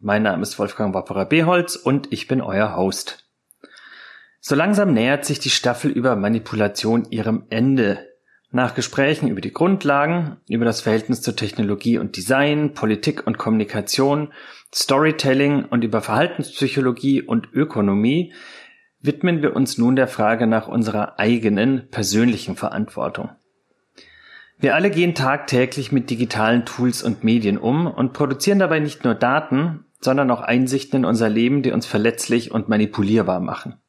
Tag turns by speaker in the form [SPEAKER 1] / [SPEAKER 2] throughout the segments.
[SPEAKER 1] mein Name ist Wolfgang Wapperer Beholz und ich bin euer Host. So langsam nähert sich die Staffel über Manipulation ihrem Ende. Nach Gesprächen über die Grundlagen, über das Verhältnis zu Technologie und Design, Politik und Kommunikation, Storytelling und über Verhaltenspsychologie und Ökonomie widmen wir uns nun der Frage nach unserer eigenen persönlichen Verantwortung. Wir alle gehen tagtäglich mit digitalen Tools und Medien um und produzieren dabei nicht nur Daten, sondern auch Einsichten in unser Leben, die uns verletzlich und manipulierbar machen.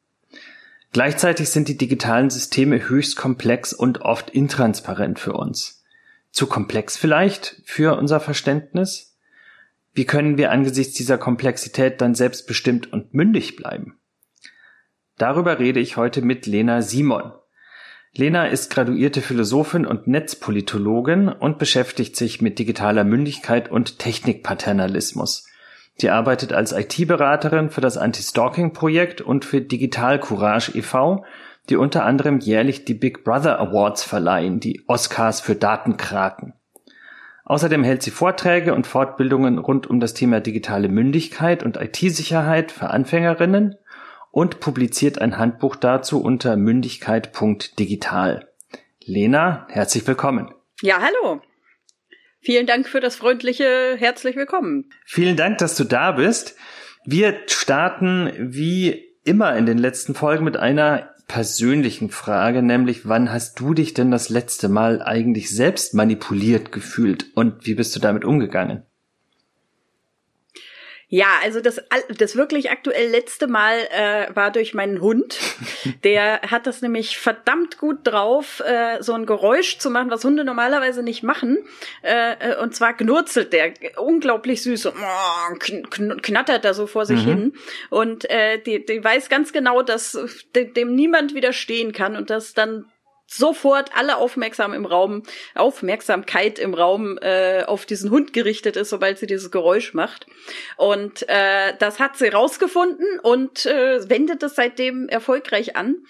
[SPEAKER 1] Gleichzeitig sind die digitalen Systeme höchst komplex und oft intransparent für uns. Zu komplex vielleicht für unser Verständnis? Wie können wir angesichts dieser Komplexität dann selbstbestimmt und mündig bleiben? Darüber rede ich heute mit Lena Simon. Lena ist graduierte Philosophin und Netzpolitologin und beschäftigt sich mit digitaler Mündigkeit und Technikpaternalismus. Sie arbeitet als IT-Beraterin für das Anti-Stalking-Projekt und für Digital Courage e.V., die unter anderem jährlich die Big Brother Awards verleihen, die Oscars für Datenkraken. Außerdem hält sie Vorträge und Fortbildungen rund um das Thema digitale Mündigkeit und IT-Sicherheit für Anfängerinnen und publiziert ein Handbuch dazu unter mündigkeit.digital. Lena, herzlich willkommen.
[SPEAKER 2] Ja, hallo. Vielen Dank für das freundliche herzlich willkommen.
[SPEAKER 1] Vielen Dank, dass du da bist. Wir starten wie immer in den letzten Folgen mit einer persönlichen Frage, nämlich wann hast du dich denn das letzte Mal eigentlich selbst manipuliert gefühlt und wie bist du damit umgegangen?
[SPEAKER 2] Ja, also das, das wirklich aktuell letzte Mal äh, war durch meinen Hund. Der hat das nämlich verdammt gut drauf, äh, so ein Geräusch zu machen, was Hunde normalerweise nicht machen. Äh, äh und zwar knurzelt der unglaublich süß und oh, knattert da so vor sich mhm. hin. Und äh, die, die weiß ganz genau, dass dem niemand widerstehen kann und dass dann sofort alle aufmerksam im Raum, Aufmerksamkeit im Raum äh, auf diesen Hund gerichtet ist, sobald sie dieses Geräusch macht. Und äh, das hat sie rausgefunden und äh, wendet es seitdem erfolgreich an.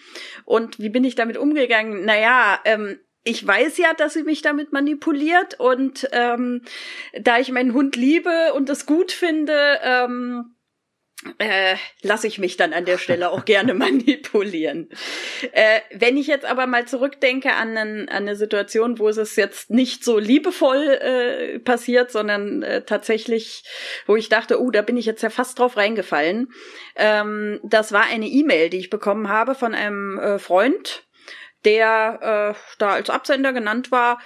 [SPEAKER 2] Und wie bin ich damit umgegangen? Naja, ähm, ich weiß ja, dass sie mich damit manipuliert und ähm, da ich meinen Hund liebe und es gut finde, ähm, äh, lasse ich mich dann an der Stelle auch gerne manipulieren. Äh, wenn ich jetzt aber mal zurückdenke an, an eine Situation, wo es jetzt nicht so liebevoll äh, passiert, sondern äh, tatsächlich, wo ich dachte, oh, da bin ich jetzt ja fast drauf reingefallen. Ähm, das war eine E-Mail, die ich bekommen habe von einem äh, Freund, der äh, da als Absender genannt war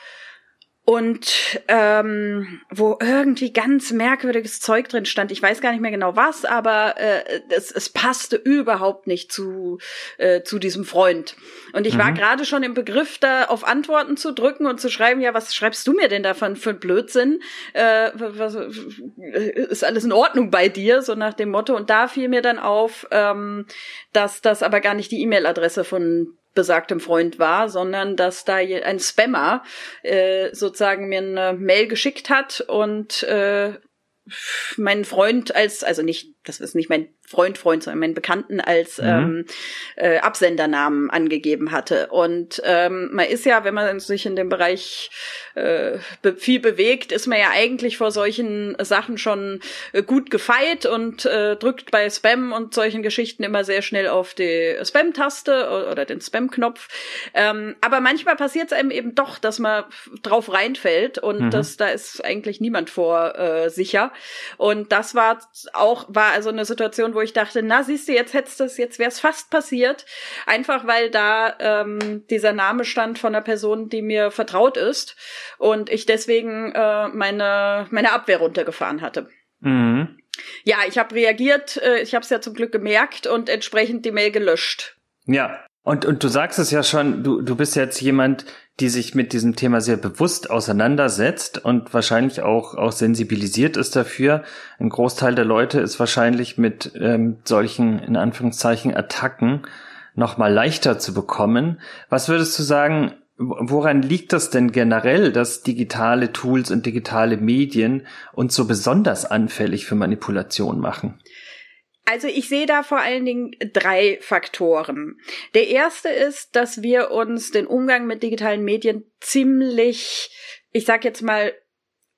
[SPEAKER 2] und ähm, wo irgendwie ganz merkwürdiges Zeug drin stand. Ich weiß gar nicht mehr genau was, aber äh, es, es passte überhaupt nicht zu äh, zu diesem Freund. Und ich mhm. war gerade schon im Begriff, da auf Antworten zu drücken und zu schreiben, ja, was schreibst du mir denn davon für Blödsinn? Äh, was, ist alles in Ordnung bei dir? So nach dem Motto. Und da fiel mir dann auf, ähm, dass das aber gar nicht die E-Mail-Adresse von besagtem Freund war, sondern dass da ein Spammer äh, sozusagen mir eine Mail geschickt hat und äh, mein Freund als, also nicht das ist nicht mein Freund, Freund, sondern meinen Bekannten als mhm. ähm, äh, Absendernamen angegeben hatte. Und ähm, man ist ja, wenn man sich in dem Bereich äh, viel bewegt, ist man ja eigentlich vor solchen Sachen schon äh, gut gefeit und äh, drückt bei Spam und solchen Geschichten immer sehr schnell auf die Spam-Taste oder den Spam-Knopf. Ähm, aber manchmal passiert es einem eben doch, dass man drauf reinfällt und mhm. das, da ist eigentlich niemand vor äh, sicher. Und das war auch, war also eine Situation, wo ich dachte, na siehst du, jetzt hättest du jetzt wäre es fast passiert, einfach weil da ähm, dieser Name stand von einer Person, die mir vertraut ist und ich deswegen äh, meine meine Abwehr runtergefahren hatte. Mhm. Ja, ich habe reagiert, äh, ich habe es ja zum Glück gemerkt und entsprechend die Mail gelöscht.
[SPEAKER 1] Ja, und, und du sagst es ja schon, du, du bist jetzt jemand, die sich mit diesem Thema sehr bewusst auseinandersetzt und wahrscheinlich auch, auch sensibilisiert ist dafür. Ein Großteil der Leute ist wahrscheinlich mit ähm, solchen, in Anführungszeichen, Attacken noch mal leichter zu bekommen. Was würdest du sagen, woran liegt das denn generell, dass digitale Tools und digitale Medien uns so besonders anfällig für Manipulation machen?
[SPEAKER 2] Also ich sehe da vor allen Dingen drei Faktoren. Der erste ist, dass wir uns den Umgang mit digitalen Medien ziemlich, ich sag jetzt mal,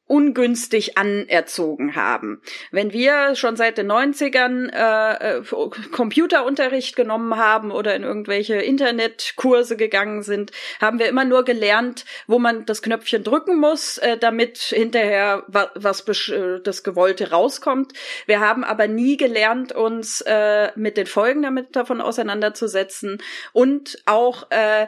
[SPEAKER 2] ungünstig anerzogen haben. Wenn wir schon seit den 90ern äh, äh, Computerunterricht genommen haben oder in irgendwelche Internetkurse gegangen sind, haben wir immer nur gelernt, wo man das Knöpfchen drücken muss, äh, damit hinterher wa was äh, das Gewollte rauskommt. Wir haben aber nie gelernt, uns äh, mit den Folgen damit davon auseinanderzusetzen und auch äh,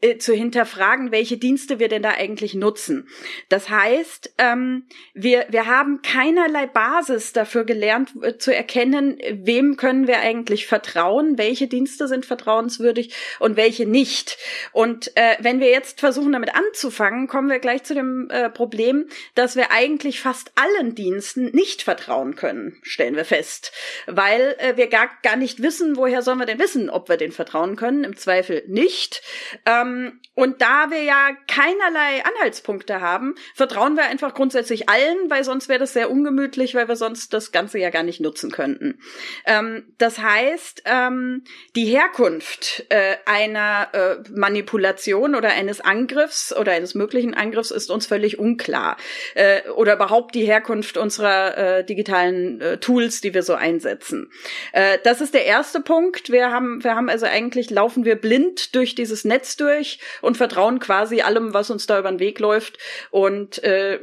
[SPEAKER 2] äh, zu hinterfragen, welche Dienste wir denn da eigentlich nutzen. Das heißt, ähm, wir, wir haben keinerlei Basis dafür gelernt äh, zu erkennen, wem können wir eigentlich vertrauen, welche Dienste sind vertrauenswürdig und welche nicht. Und äh, wenn wir jetzt versuchen, damit anzufangen, kommen wir gleich zu dem äh, Problem, dass wir eigentlich fast allen Diensten nicht vertrauen können, stellen wir fest. Weil äh, wir gar, gar nicht wissen, woher sollen wir denn wissen, ob wir den vertrauen können? Im Zweifel nicht. Ähm, ähm, und da wir ja keinerlei Anhaltspunkte haben, vertrauen wir einfach grundsätzlich allen, weil sonst wäre das sehr ungemütlich, weil wir sonst das Ganze ja gar nicht nutzen könnten. Ähm, das heißt, ähm, die Herkunft äh, einer äh, Manipulation oder eines Angriffs oder eines möglichen Angriffs ist uns völlig unklar. Äh, oder überhaupt die Herkunft unserer äh, digitalen äh, Tools, die wir so einsetzen. Äh, das ist der erste Punkt. Wir haben, wir haben also eigentlich laufen wir blind durch dieses Netz durch durch und vertrauen quasi allem, was uns da über den Weg läuft und äh,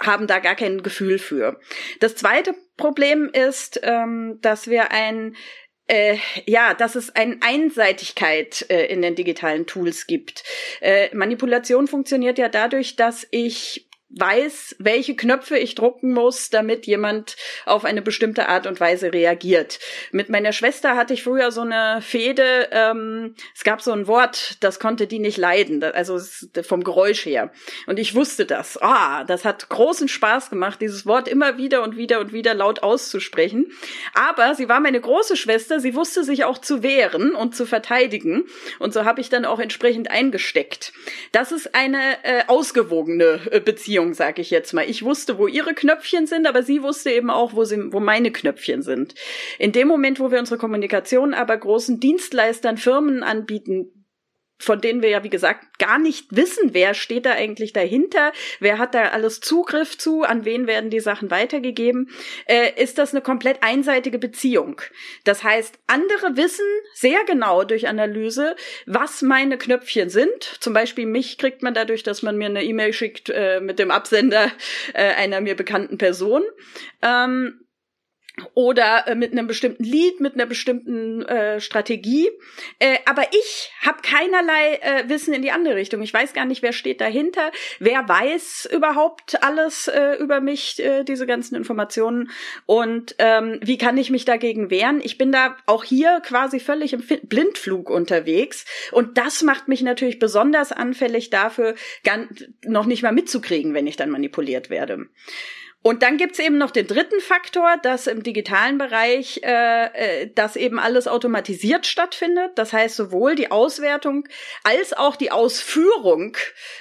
[SPEAKER 2] haben da gar kein Gefühl für. Das zweite Problem ist, ähm, dass wir ein äh, ja, dass es eine Einseitigkeit äh, in den digitalen Tools gibt. Äh, Manipulation funktioniert ja dadurch, dass ich weiß, welche Knöpfe ich drucken muss, damit jemand auf eine bestimmte Art und Weise reagiert. Mit meiner Schwester hatte ich früher so eine Fehde, ähm, es gab so ein Wort, das konnte die nicht leiden, also vom Geräusch her. Und ich wusste das. Ah, das hat großen Spaß gemacht, dieses Wort immer wieder und wieder und wieder laut auszusprechen. Aber sie war meine große Schwester, sie wusste sich auch zu wehren und zu verteidigen. Und so habe ich dann auch entsprechend eingesteckt. Das ist eine äh, ausgewogene äh, Beziehung Beziehung, sag ich jetzt mal. Ich wusste, wo ihre Knöpfchen sind, aber sie wusste eben auch, wo, sie, wo meine Knöpfchen sind. In dem Moment, wo wir unsere Kommunikation aber großen Dienstleistern, Firmen anbieten, von denen wir ja, wie gesagt, gar nicht wissen, wer steht da eigentlich dahinter, wer hat da alles Zugriff zu, an wen werden die Sachen weitergegeben, äh, ist das eine komplett einseitige Beziehung. Das heißt, andere wissen sehr genau durch Analyse, was meine Knöpfchen sind. Zum Beispiel mich kriegt man dadurch, dass man mir eine E-Mail schickt äh, mit dem Absender äh, einer mir bekannten Person. Ähm, oder äh, mit einem bestimmten Lied, mit einer bestimmten äh, Strategie. Äh, aber ich habe keinerlei äh, Wissen in die andere Richtung. Ich weiß gar nicht, wer steht dahinter, wer weiß überhaupt alles äh, über mich, äh, diese ganzen Informationen und ähm, wie kann ich mich dagegen wehren. Ich bin da auch hier quasi völlig im Blindflug unterwegs und das macht mich natürlich besonders anfällig dafür, noch nicht mal mitzukriegen, wenn ich dann manipuliert werde. Und dann gibt's eben noch den dritten Faktor, dass im digitalen Bereich äh, äh, das eben alles automatisiert stattfindet. Das heißt, sowohl die Auswertung als auch die Ausführung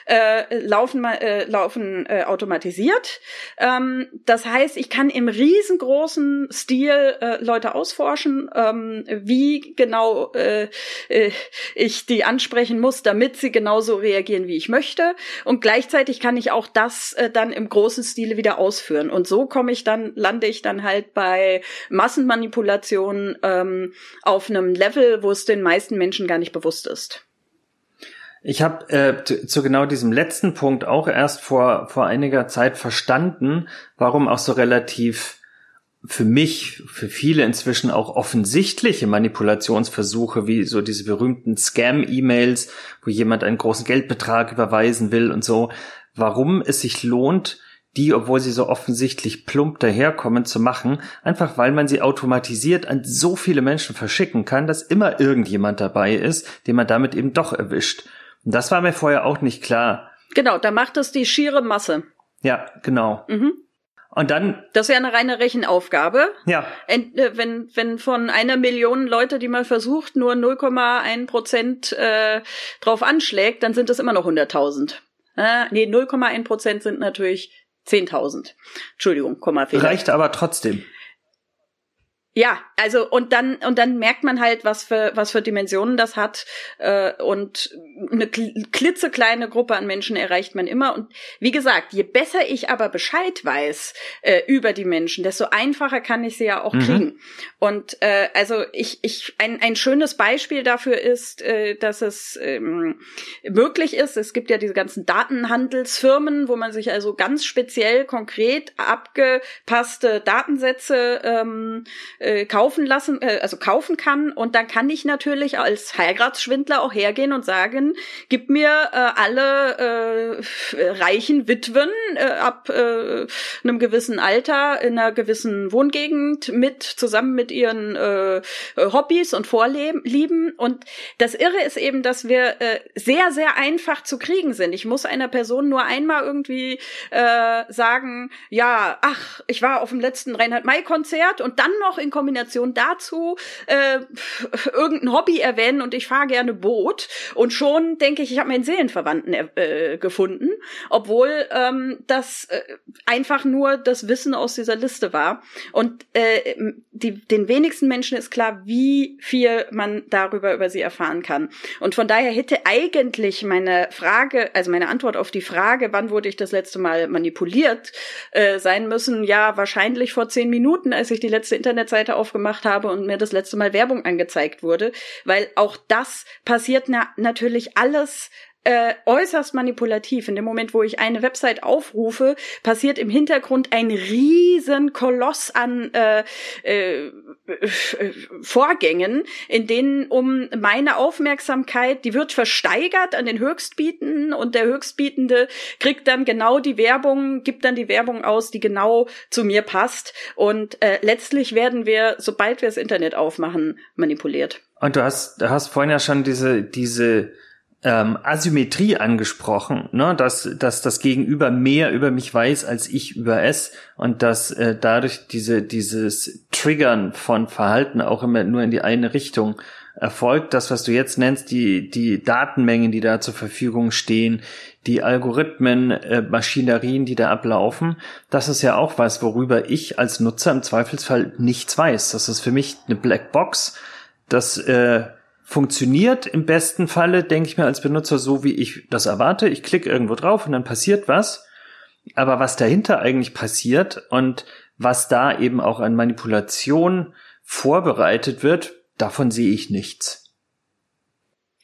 [SPEAKER 2] äh, laufen, äh, laufen äh, automatisiert. Ähm, das heißt, ich kann im riesengroßen Stil äh, Leute ausforschen, ähm, wie genau äh, äh, ich die ansprechen muss, damit sie genauso reagieren, wie ich möchte. Und gleichzeitig kann ich auch das äh, dann im großen Stile wieder ausführen ausführen. Und so komme ich dann, lande ich dann halt bei Massenmanipulation ähm, auf einem Level, wo es den meisten Menschen gar nicht bewusst ist.
[SPEAKER 1] Ich habe äh, zu, zu genau diesem letzten Punkt auch erst vor, vor einiger Zeit verstanden, warum auch so relativ für mich, für viele inzwischen auch offensichtliche Manipulationsversuche, wie so diese berühmten Scam-E-Mails, wo jemand einen großen Geldbetrag überweisen will und so, warum es sich lohnt, die, obwohl sie so offensichtlich plump daherkommen, zu machen, einfach weil man sie automatisiert an so viele Menschen verschicken kann, dass immer irgendjemand dabei ist, den man damit eben doch erwischt. Und das war mir vorher auch nicht klar.
[SPEAKER 2] Genau, da macht es die schiere Masse.
[SPEAKER 1] Ja, genau. Mhm. Und dann.
[SPEAKER 2] Das wäre eine reine Rechenaufgabe.
[SPEAKER 1] Ja.
[SPEAKER 2] Ent, äh, wenn, wenn von einer Million Leute, die man versucht, nur 0,1 Prozent äh, drauf anschlägt, dann sind es immer noch 100.000. Äh, nee, 0,1 Prozent sind natürlich 10.000. Entschuldigung, Kommafehler.
[SPEAKER 1] Reicht aber trotzdem.
[SPEAKER 2] Ja, also und dann und dann merkt man halt, was für was für Dimensionen das hat äh, und eine klitzekleine Gruppe an Menschen erreicht man immer und wie gesagt, je besser ich aber Bescheid weiß äh, über die Menschen, desto einfacher kann ich sie ja auch mhm. kriegen. Und äh, also ich ich ein ein schönes Beispiel dafür ist, äh, dass es ähm, möglich ist. Es gibt ja diese ganzen Datenhandelsfirmen, wo man sich also ganz speziell konkret abgepasste Datensätze ähm, äh, kaufen lassen, äh, also kaufen kann. Und dann kann ich natürlich als Heiratsschwindler auch hergehen und sagen, gib mir äh, alle äh, reichen Witwen äh, ab äh, einem gewissen Alter in einer gewissen Wohngegend mit, zusammen mit ihren äh, Hobbys und Vorlieben. Und das Irre ist eben, dass wir äh, sehr, sehr einfach zu kriegen sind. Ich muss einer Person nur einmal irgendwie äh, sagen, ja, ach, ich war auf dem letzten Reinhard-May-Konzert und dann noch in Kombination dazu äh, irgendein Hobby erwähnen und ich fahre gerne Boot und schon denke ich, ich habe meinen Seelenverwandten äh, gefunden, obwohl ähm, das äh, einfach nur das Wissen aus dieser Liste war. Und äh, die, den wenigsten Menschen ist klar, wie viel man darüber über sie erfahren kann. Und von daher hätte eigentlich meine Frage, also meine Antwort auf die Frage, wann wurde ich das letzte Mal manipuliert, äh, sein müssen, ja, wahrscheinlich vor zehn Minuten, als ich die letzte Internetseite Seite aufgemacht habe und mir das letzte Mal Werbung angezeigt wurde, weil auch das passiert na natürlich alles äh, äußerst manipulativ. In dem Moment, wo ich eine Website aufrufe, passiert im Hintergrund ein riesen Koloss an äh, äh, Vorgängen, in denen um meine Aufmerksamkeit, die wird versteigert an den Höchstbietenden und der Höchstbietende kriegt dann genau die Werbung, gibt dann die Werbung aus, die genau zu mir passt. Und äh, letztlich werden wir, sobald wir das Internet aufmachen, manipuliert.
[SPEAKER 1] Und du hast, du hast vorhin ja schon diese, diese ähm, Asymmetrie angesprochen, ne? dass, dass das Gegenüber mehr über mich weiß als ich über es und dass äh, dadurch diese, dieses Triggern von Verhalten auch immer nur in die eine Richtung erfolgt. Das, was du jetzt nennst, die, die Datenmengen, die da zur Verfügung stehen, die Algorithmen, äh, Maschinerien, die da ablaufen, das ist ja auch was, worüber ich als Nutzer im Zweifelsfall nichts weiß. Das ist für mich eine Blackbox, das äh, funktioniert im besten Falle, denke ich mir als Benutzer, so wie ich das erwarte. Ich klicke irgendwo drauf und dann passiert was. Aber was dahinter eigentlich passiert und was da eben auch an Manipulation vorbereitet wird, davon sehe ich nichts.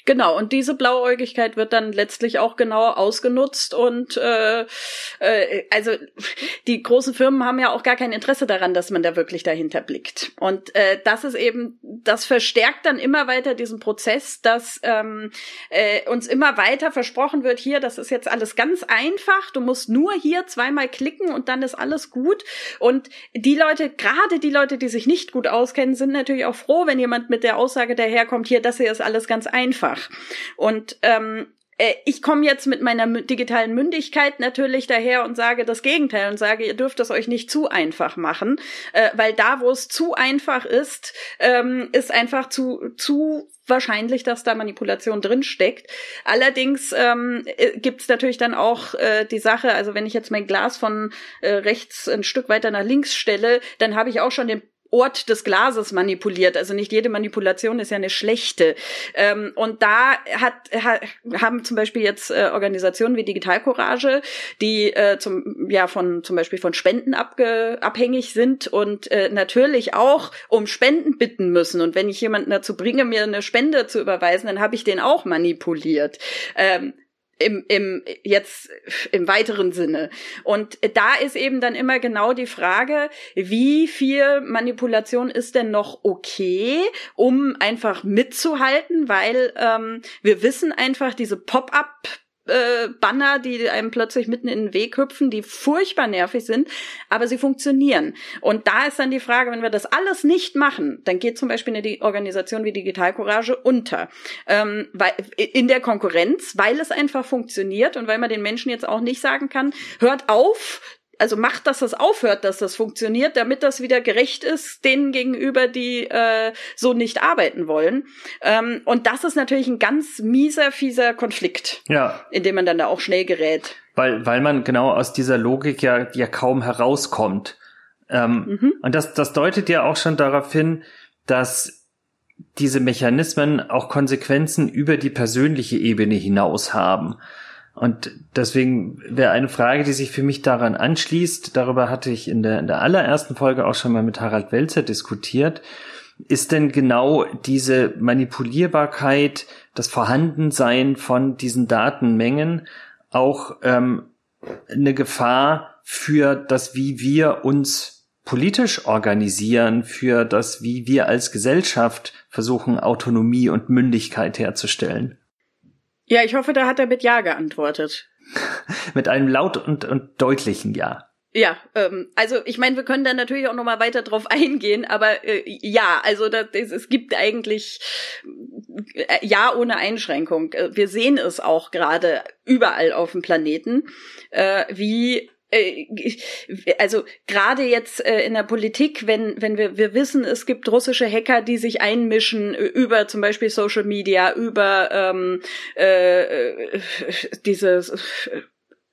[SPEAKER 2] Genau, und diese Blauäugigkeit wird dann letztlich auch genau ausgenutzt und äh, äh, also die großen Firmen haben ja auch gar kein Interesse daran, dass man da wirklich dahinter blickt. Und äh, das ist eben, das verstärkt dann immer weiter diesen Prozess, dass ähm, äh, uns immer weiter versprochen wird, hier, das ist jetzt alles ganz einfach, du musst nur hier zweimal klicken und dann ist alles gut. Und die Leute, gerade die Leute, die sich nicht gut auskennen, sind natürlich auch froh, wenn jemand mit der Aussage daherkommt, hier, das hier ist alles ganz einfach nach. Und ähm, äh, ich komme jetzt mit meiner digitalen Mündigkeit natürlich daher und sage das Gegenteil und sage, ihr dürft es euch nicht zu einfach machen, äh, weil da, wo es zu einfach ist, ähm, ist einfach zu, zu wahrscheinlich, dass da Manipulation drin steckt. Allerdings ähm, äh, gibt es natürlich dann auch äh, die Sache, also wenn ich jetzt mein Glas von äh, rechts ein Stück weiter nach links stelle, dann habe ich auch schon den Ort des Glases manipuliert. Also nicht jede Manipulation ist ja eine schlechte. Ähm, und da hat, ha, haben zum Beispiel jetzt äh, Organisationen wie Digital Courage, die äh, zum, ja, von, zum Beispiel von Spenden abge, abhängig sind und äh, natürlich auch um Spenden bitten müssen. Und wenn ich jemanden dazu bringe, mir eine Spende zu überweisen, dann habe ich den auch manipuliert. Ähm, im, im, jetzt im weiteren Sinne. Und da ist eben dann immer genau die Frage, wie viel Manipulation ist denn noch okay, um einfach mitzuhalten, weil ähm, wir wissen einfach, diese Pop-up äh, Banner, die einem plötzlich mitten in den Weg hüpfen, die furchtbar nervig sind, aber sie funktionieren. Und da ist dann die Frage, wenn wir das alles nicht machen, dann geht zum Beispiel eine Organisation wie Digital Courage unter. Ähm, in der Konkurrenz, weil es einfach funktioniert und weil man den Menschen jetzt auch nicht sagen kann, hört auf, also macht, dass das aufhört, dass das funktioniert, damit das wieder gerecht ist denen gegenüber, die äh, so nicht arbeiten wollen. Ähm, und das ist natürlich ein ganz mieser, fieser Konflikt,
[SPEAKER 1] ja.
[SPEAKER 2] in dem man dann da auch schnell gerät.
[SPEAKER 1] Weil, weil man genau aus dieser Logik ja, ja kaum herauskommt. Ähm, mhm. Und das, das deutet ja auch schon darauf hin, dass diese Mechanismen auch Konsequenzen über die persönliche Ebene hinaus haben. Und deswegen wäre eine Frage, die sich für mich daran anschließt, darüber hatte ich in der, in der allerersten Folge auch schon mal mit Harald Welzer diskutiert, ist denn genau diese Manipulierbarkeit, das Vorhandensein von diesen Datenmengen auch ähm, eine Gefahr für das, wie wir uns politisch organisieren, für das, wie wir als Gesellschaft versuchen, Autonomie und Mündigkeit herzustellen?
[SPEAKER 2] Ja, ich hoffe, da hat er mit Ja geantwortet.
[SPEAKER 1] mit einem laut und, und deutlichen Ja.
[SPEAKER 2] Ja, ähm, also ich meine, wir können da natürlich auch noch mal weiter drauf eingehen, aber äh, ja, also das, es gibt eigentlich äh, ja ohne Einschränkung. Äh, wir sehen es auch gerade überall auf dem Planeten, äh, wie also gerade jetzt äh, in der Politik, wenn wenn wir wir wissen, es gibt russische Hacker, die sich einmischen über zum Beispiel Social Media, über ähm, äh, diese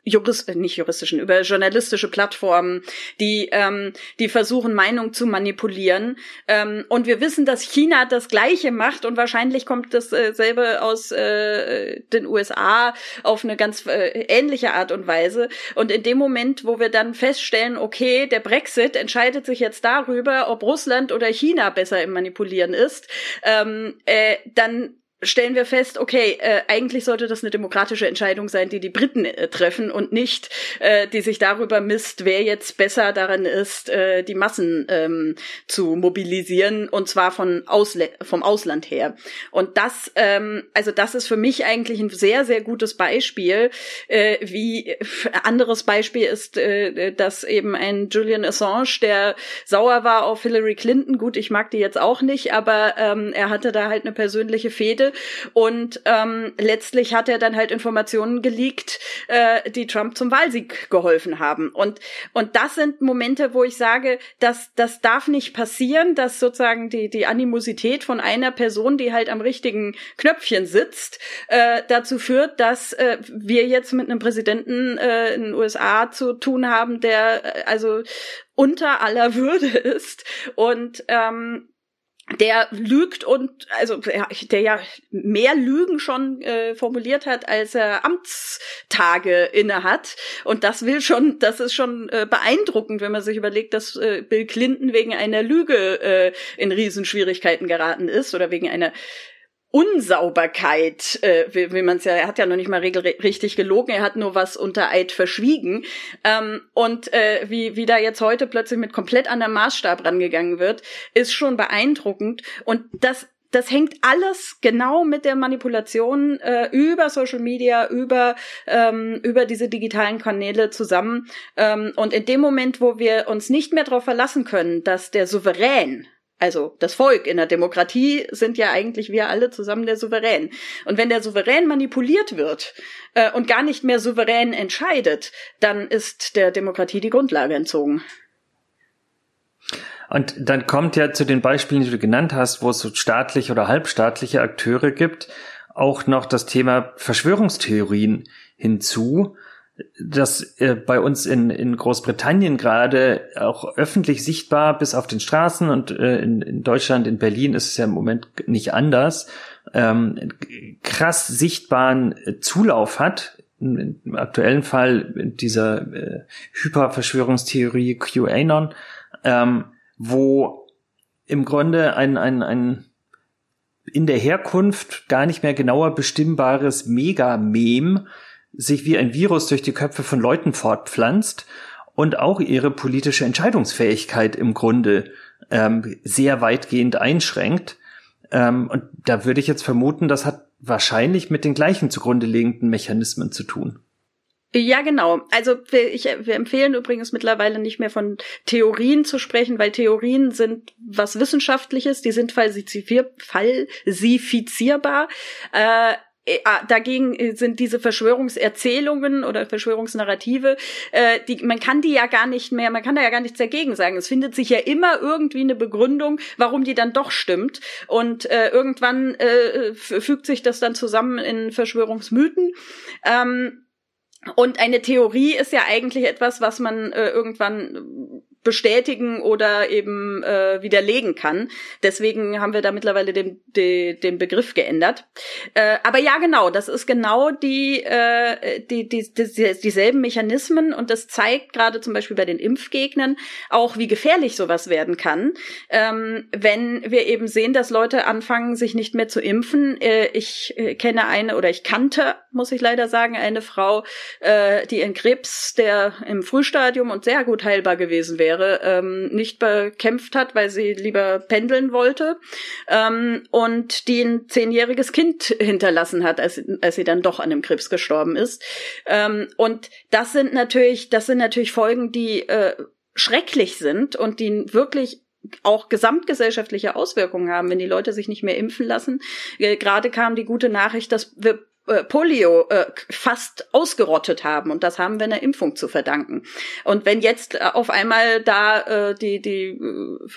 [SPEAKER 2] Jurist, äh, nicht juristischen, über journalistische Plattformen, die, ähm, die versuchen, Meinung zu manipulieren. Ähm, und wir wissen, dass China das Gleiche macht und wahrscheinlich kommt dasselbe äh, aus äh, den USA auf eine ganz äh, ähnliche Art und Weise. Und in dem Moment, wo wir dann feststellen, okay, der Brexit entscheidet sich jetzt darüber, ob Russland oder China besser im Manipulieren ist, ähm, äh, dann stellen wir fest, okay, äh, eigentlich sollte das eine demokratische Entscheidung sein, die die Briten äh, treffen und nicht, äh, die sich darüber misst, wer jetzt besser daran ist, äh, die Massen ähm, zu mobilisieren und zwar von Ausle vom Ausland her. Und das, ähm, also das ist für mich eigentlich ein sehr, sehr gutes Beispiel. Äh, wie anderes Beispiel ist, äh, dass eben ein Julian Assange, der sauer war auf Hillary Clinton, gut, ich mag die jetzt auch nicht, aber ähm, er hatte da halt eine persönliche Fehde und ähm, letztlich hat er dann halt Informationen geleakt, äh, die Trump zum Wahlsieg geholfen haben. Und, und das sind Momente, wo ich sage, dass das darf nicht passieren, dass sozusagen die, die Animosität von einer Person, die halt am richtigen Knöpfchen sitzt, äh, dazu führt, dass äh, wir jetzt mit einem Präsidenten äh, in den USA zu tun haben, der äh, also unter aller Würde ist und ähm, der lügt und also der ja mehr Lügen schon äh, formuliert hat, als er Amtstage inne hat und das will schon, das ist schon äh, beeindruckend, wenn man sich überlegt, dass äh, Bill Clinton wegen einer Lüge äh, in Riesenschwierigkeiten geraten ist oder wegen einer Unsauberkeit, äh, wie, wie man es ja, er hat ja noch nicht mal richtig gelogen, er hat nur was unter Eid verschwiegen. Ähm, und äh, wie, wie da jetzt heute plötzlich mit komplett anderem Maßstab rangegangen wird, ist schon beeindruckend. Und das das hängt alles genau mit der Manipulation äh, über Social Media, über, ähm, über diese digitalen Kanäle zusammen. Ähm, und in dem Moment, wo wir uns nicht mehr darauf verlassen können, dass der Souverän Also das Volk in der Demokratie sind ja eigentlich wir alle zusammen der Souverän. Und wenn der Souverän manipuliert wird äh, und gar nicht mehr souverän entscheidet, dann ist der Demokratie die Grundlage entzogen.
[SPEAKER 1] Und dann kommt ja zu den Beispielen, die du genannt hast, wo es so staatliche oder halbstaatliche Akteure gibt, auch noch das Thema Verschwörungstheorien hinzu, das äh, bei uns in, in Großbritannien gerade auch öffentlich sichtbar bis auf den Straßen und äh, in, in Deutschland, in Berlin ist es ja im Moment nicht anders, ähm, krass sichtbaren Zulauf hat. Im aktuellen Fall dieser äh, Hyperverschwörungstheorie QAnon, ähm, wo im Grunde ein, ein, ein in der Herkunft gar nicht mehr genauer bestimmbares Mega-Mem sich wie ein Virus durch die Köpfe von Leuten fortpflanzt und auch ihre politische Entscheidungsfähigkeit im Grunde ähm, sehr weitgehend einschränkt. Ähm, und da würde ich jetzt vermuten, das hat wahrscheinlich mit den gleichen zugrunde liegenden Mechanismen zu tun.
[SPEAKER 2] Ja, genau. Also wir, ich, wir empfehlen übrigens mittlerweile nicht mehr von Theorien zu sprechen, weil Theorien sind was Wissenschaftliches, die sind falsifizierbar. Äh, dagegen sind diese Verschwörungserzählungen oder Verschwörungsnarrative, äh, die, man kann die ja gar nicht mehr, man kann da ja gar nichts dagegen sagen. Es findet sich ja immer irgendwie eine Begründung, warum die dann doch stimmt. Und äh, irgendwann äh, fügt sich das dann zusammen in Verschwörungsmythen. Ähm, und eine Theorie ist ja eigentlich etwas, was man äh, irgendwann bestätigen oder eben äh, widerlegen kann. Deswegen haben wir da mittlerweile den, den, den Begriff geändert. Äh, aber ja, genau, das ist genau die, äh, die, die, die, dieselben Mechanismen und das zeigt gerade zum Beispiel bei den Impfgegnern auch, wie gefährlich sowas werden kann, ähm, wenn wir eben sehen, dass Leute anfangen, sich nicht mehr zu impfen. Äh, ich äh, kenne eine oder ich kannte, muss ich leider sagen, eine Frau, äh, die in Krebs, der im Frühstadium und sehr gut heilbar gewesen wäre, wäre, ähm, nicht bekämpft hat, weil sie lieber pendeln wollte ähm, und die ein zehnjähriges Kind hinterlassen hat, als, als sie dann doch an dem Krebs gestorben ist. Ähm, und das sind natürlich, das sind natürlich Folgen, die äh, schrecklich sind und die wirklich auch gesamtgesellschaftliche Auswirkungen haben, wenn die Leute sich nicht mehr impfen lassen. Äh, gerade kam die gute Nachricht, dass wir äh, Polio äh, fast ausgerottet haben und das haben wir einer Impfung zu verdanken. Und wenn jetzt äh, auf einmal da äh, die die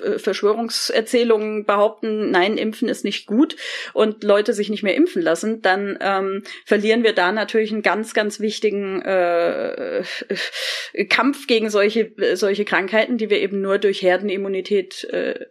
[SPEAKER 2] äh, Verschwörungserzählungen behaupten, nein, impfen ist nicht gut und Leute sich nicht mehr impfen lassen, dann ähm, verlieren wir da natürlich einen ganz ganz wichtigen äh, Kampf gegen solche solche Krankheiten, die wir eben nur durch Herdenimmunität äh,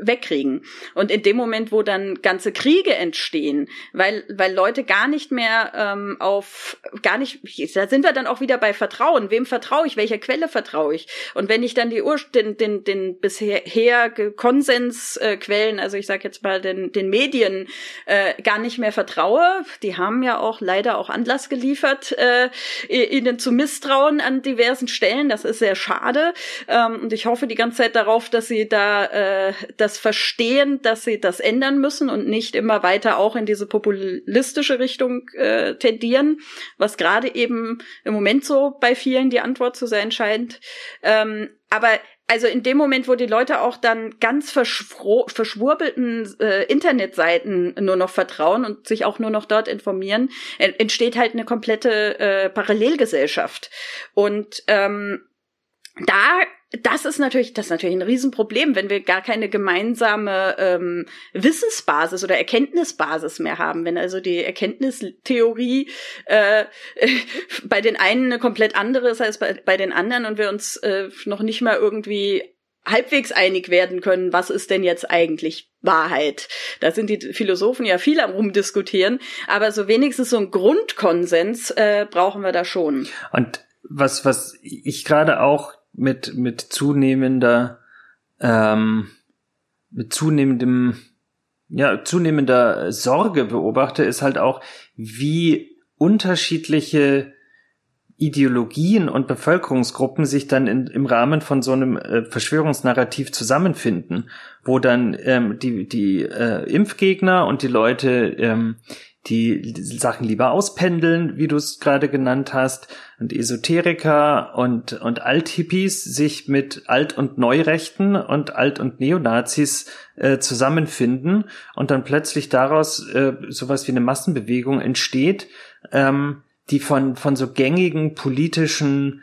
[SPEAKER 2] wegkriegen. Und in dem Moment, wo dann ganze Kriege entstehen, weil, weil Leute gar nicht mehr ähm, auf, gar nicht, da sind wir dann auch wieder bei Vertrauen. Wem vertraue ich? Welcher Quelle vertraue ich? Und wenn ich dann die Ur den, den, den bisher Konsensquellen, äh, also ich sage jetzt mal den, den Medien, äh, gar nicht mehr vertraue, die haben ja auch leider auch Anlass geliefert, äh, ihnen zu misstrauen an diversen Stellen. Das ist sehr schade. Ähm, und ich hoffe die ganze Zeit darauf, dass sie da äh, das verstehen, dass sie das ändern müssen und nicht immer weiter auch in diese populistische Richtung äh, tendieren, was gerade eben im Moment so bei vielen die Antwort zu sein scheint. Ähm, aber also in dem Moment, wo die Leute auch dann ganz verschwurbelten äh, Internetseiten nur noch vertrauen und sich auch nur noch dort informieren, entsteht halt eine komplette äh, Parallelgesellschaft. Und ähm, da das ist natürlich, das ist natürlich ein Riesenproblem, wenn wir gar keine gemeinsame ähm, Wissensbasis oder Erkenntnisbasis mehr haben. Wenn also die Erkenntnistheorie äh, bei den einen eine komplett andere ist als bei, bei den anderen und wir uns äh, noch nicht mal irgendwie halbwegs einig werden können, was ist denn jetzt eigentlich Wahrheit. Da sind die Philosophen ja viel am rumdiskutieren, aber so wenigstens so ein Grundkonsens äh, brauchen wir da schon.
[SPEAKER 1] Und was, was ich gerade auch mit, mit zunehmender, ähm, mit zunehmendem, ja, zunehmender Sorge beobachte, ist halt auch, wie unterschiedliche Ideologien und Bevölkerungsgruppen sich dann in, im Rahmen von so einem äh, Verschwörungsnarrativ zusammenfinden, wo dann ähm, die, die äh, Impfgegner und die Leute, ähm, die Sachen lieber auspendeln, wie du es gerade genannt hast, und Esoteriker und, und Althippies sich mit Alt- und Neurechten und Alt- und Neonazis äh, zusammenfinden und dann plötzlich daraus äh, sowas wie eine Massenbewegung entsteht, ähm, die von, von so gängigen politischen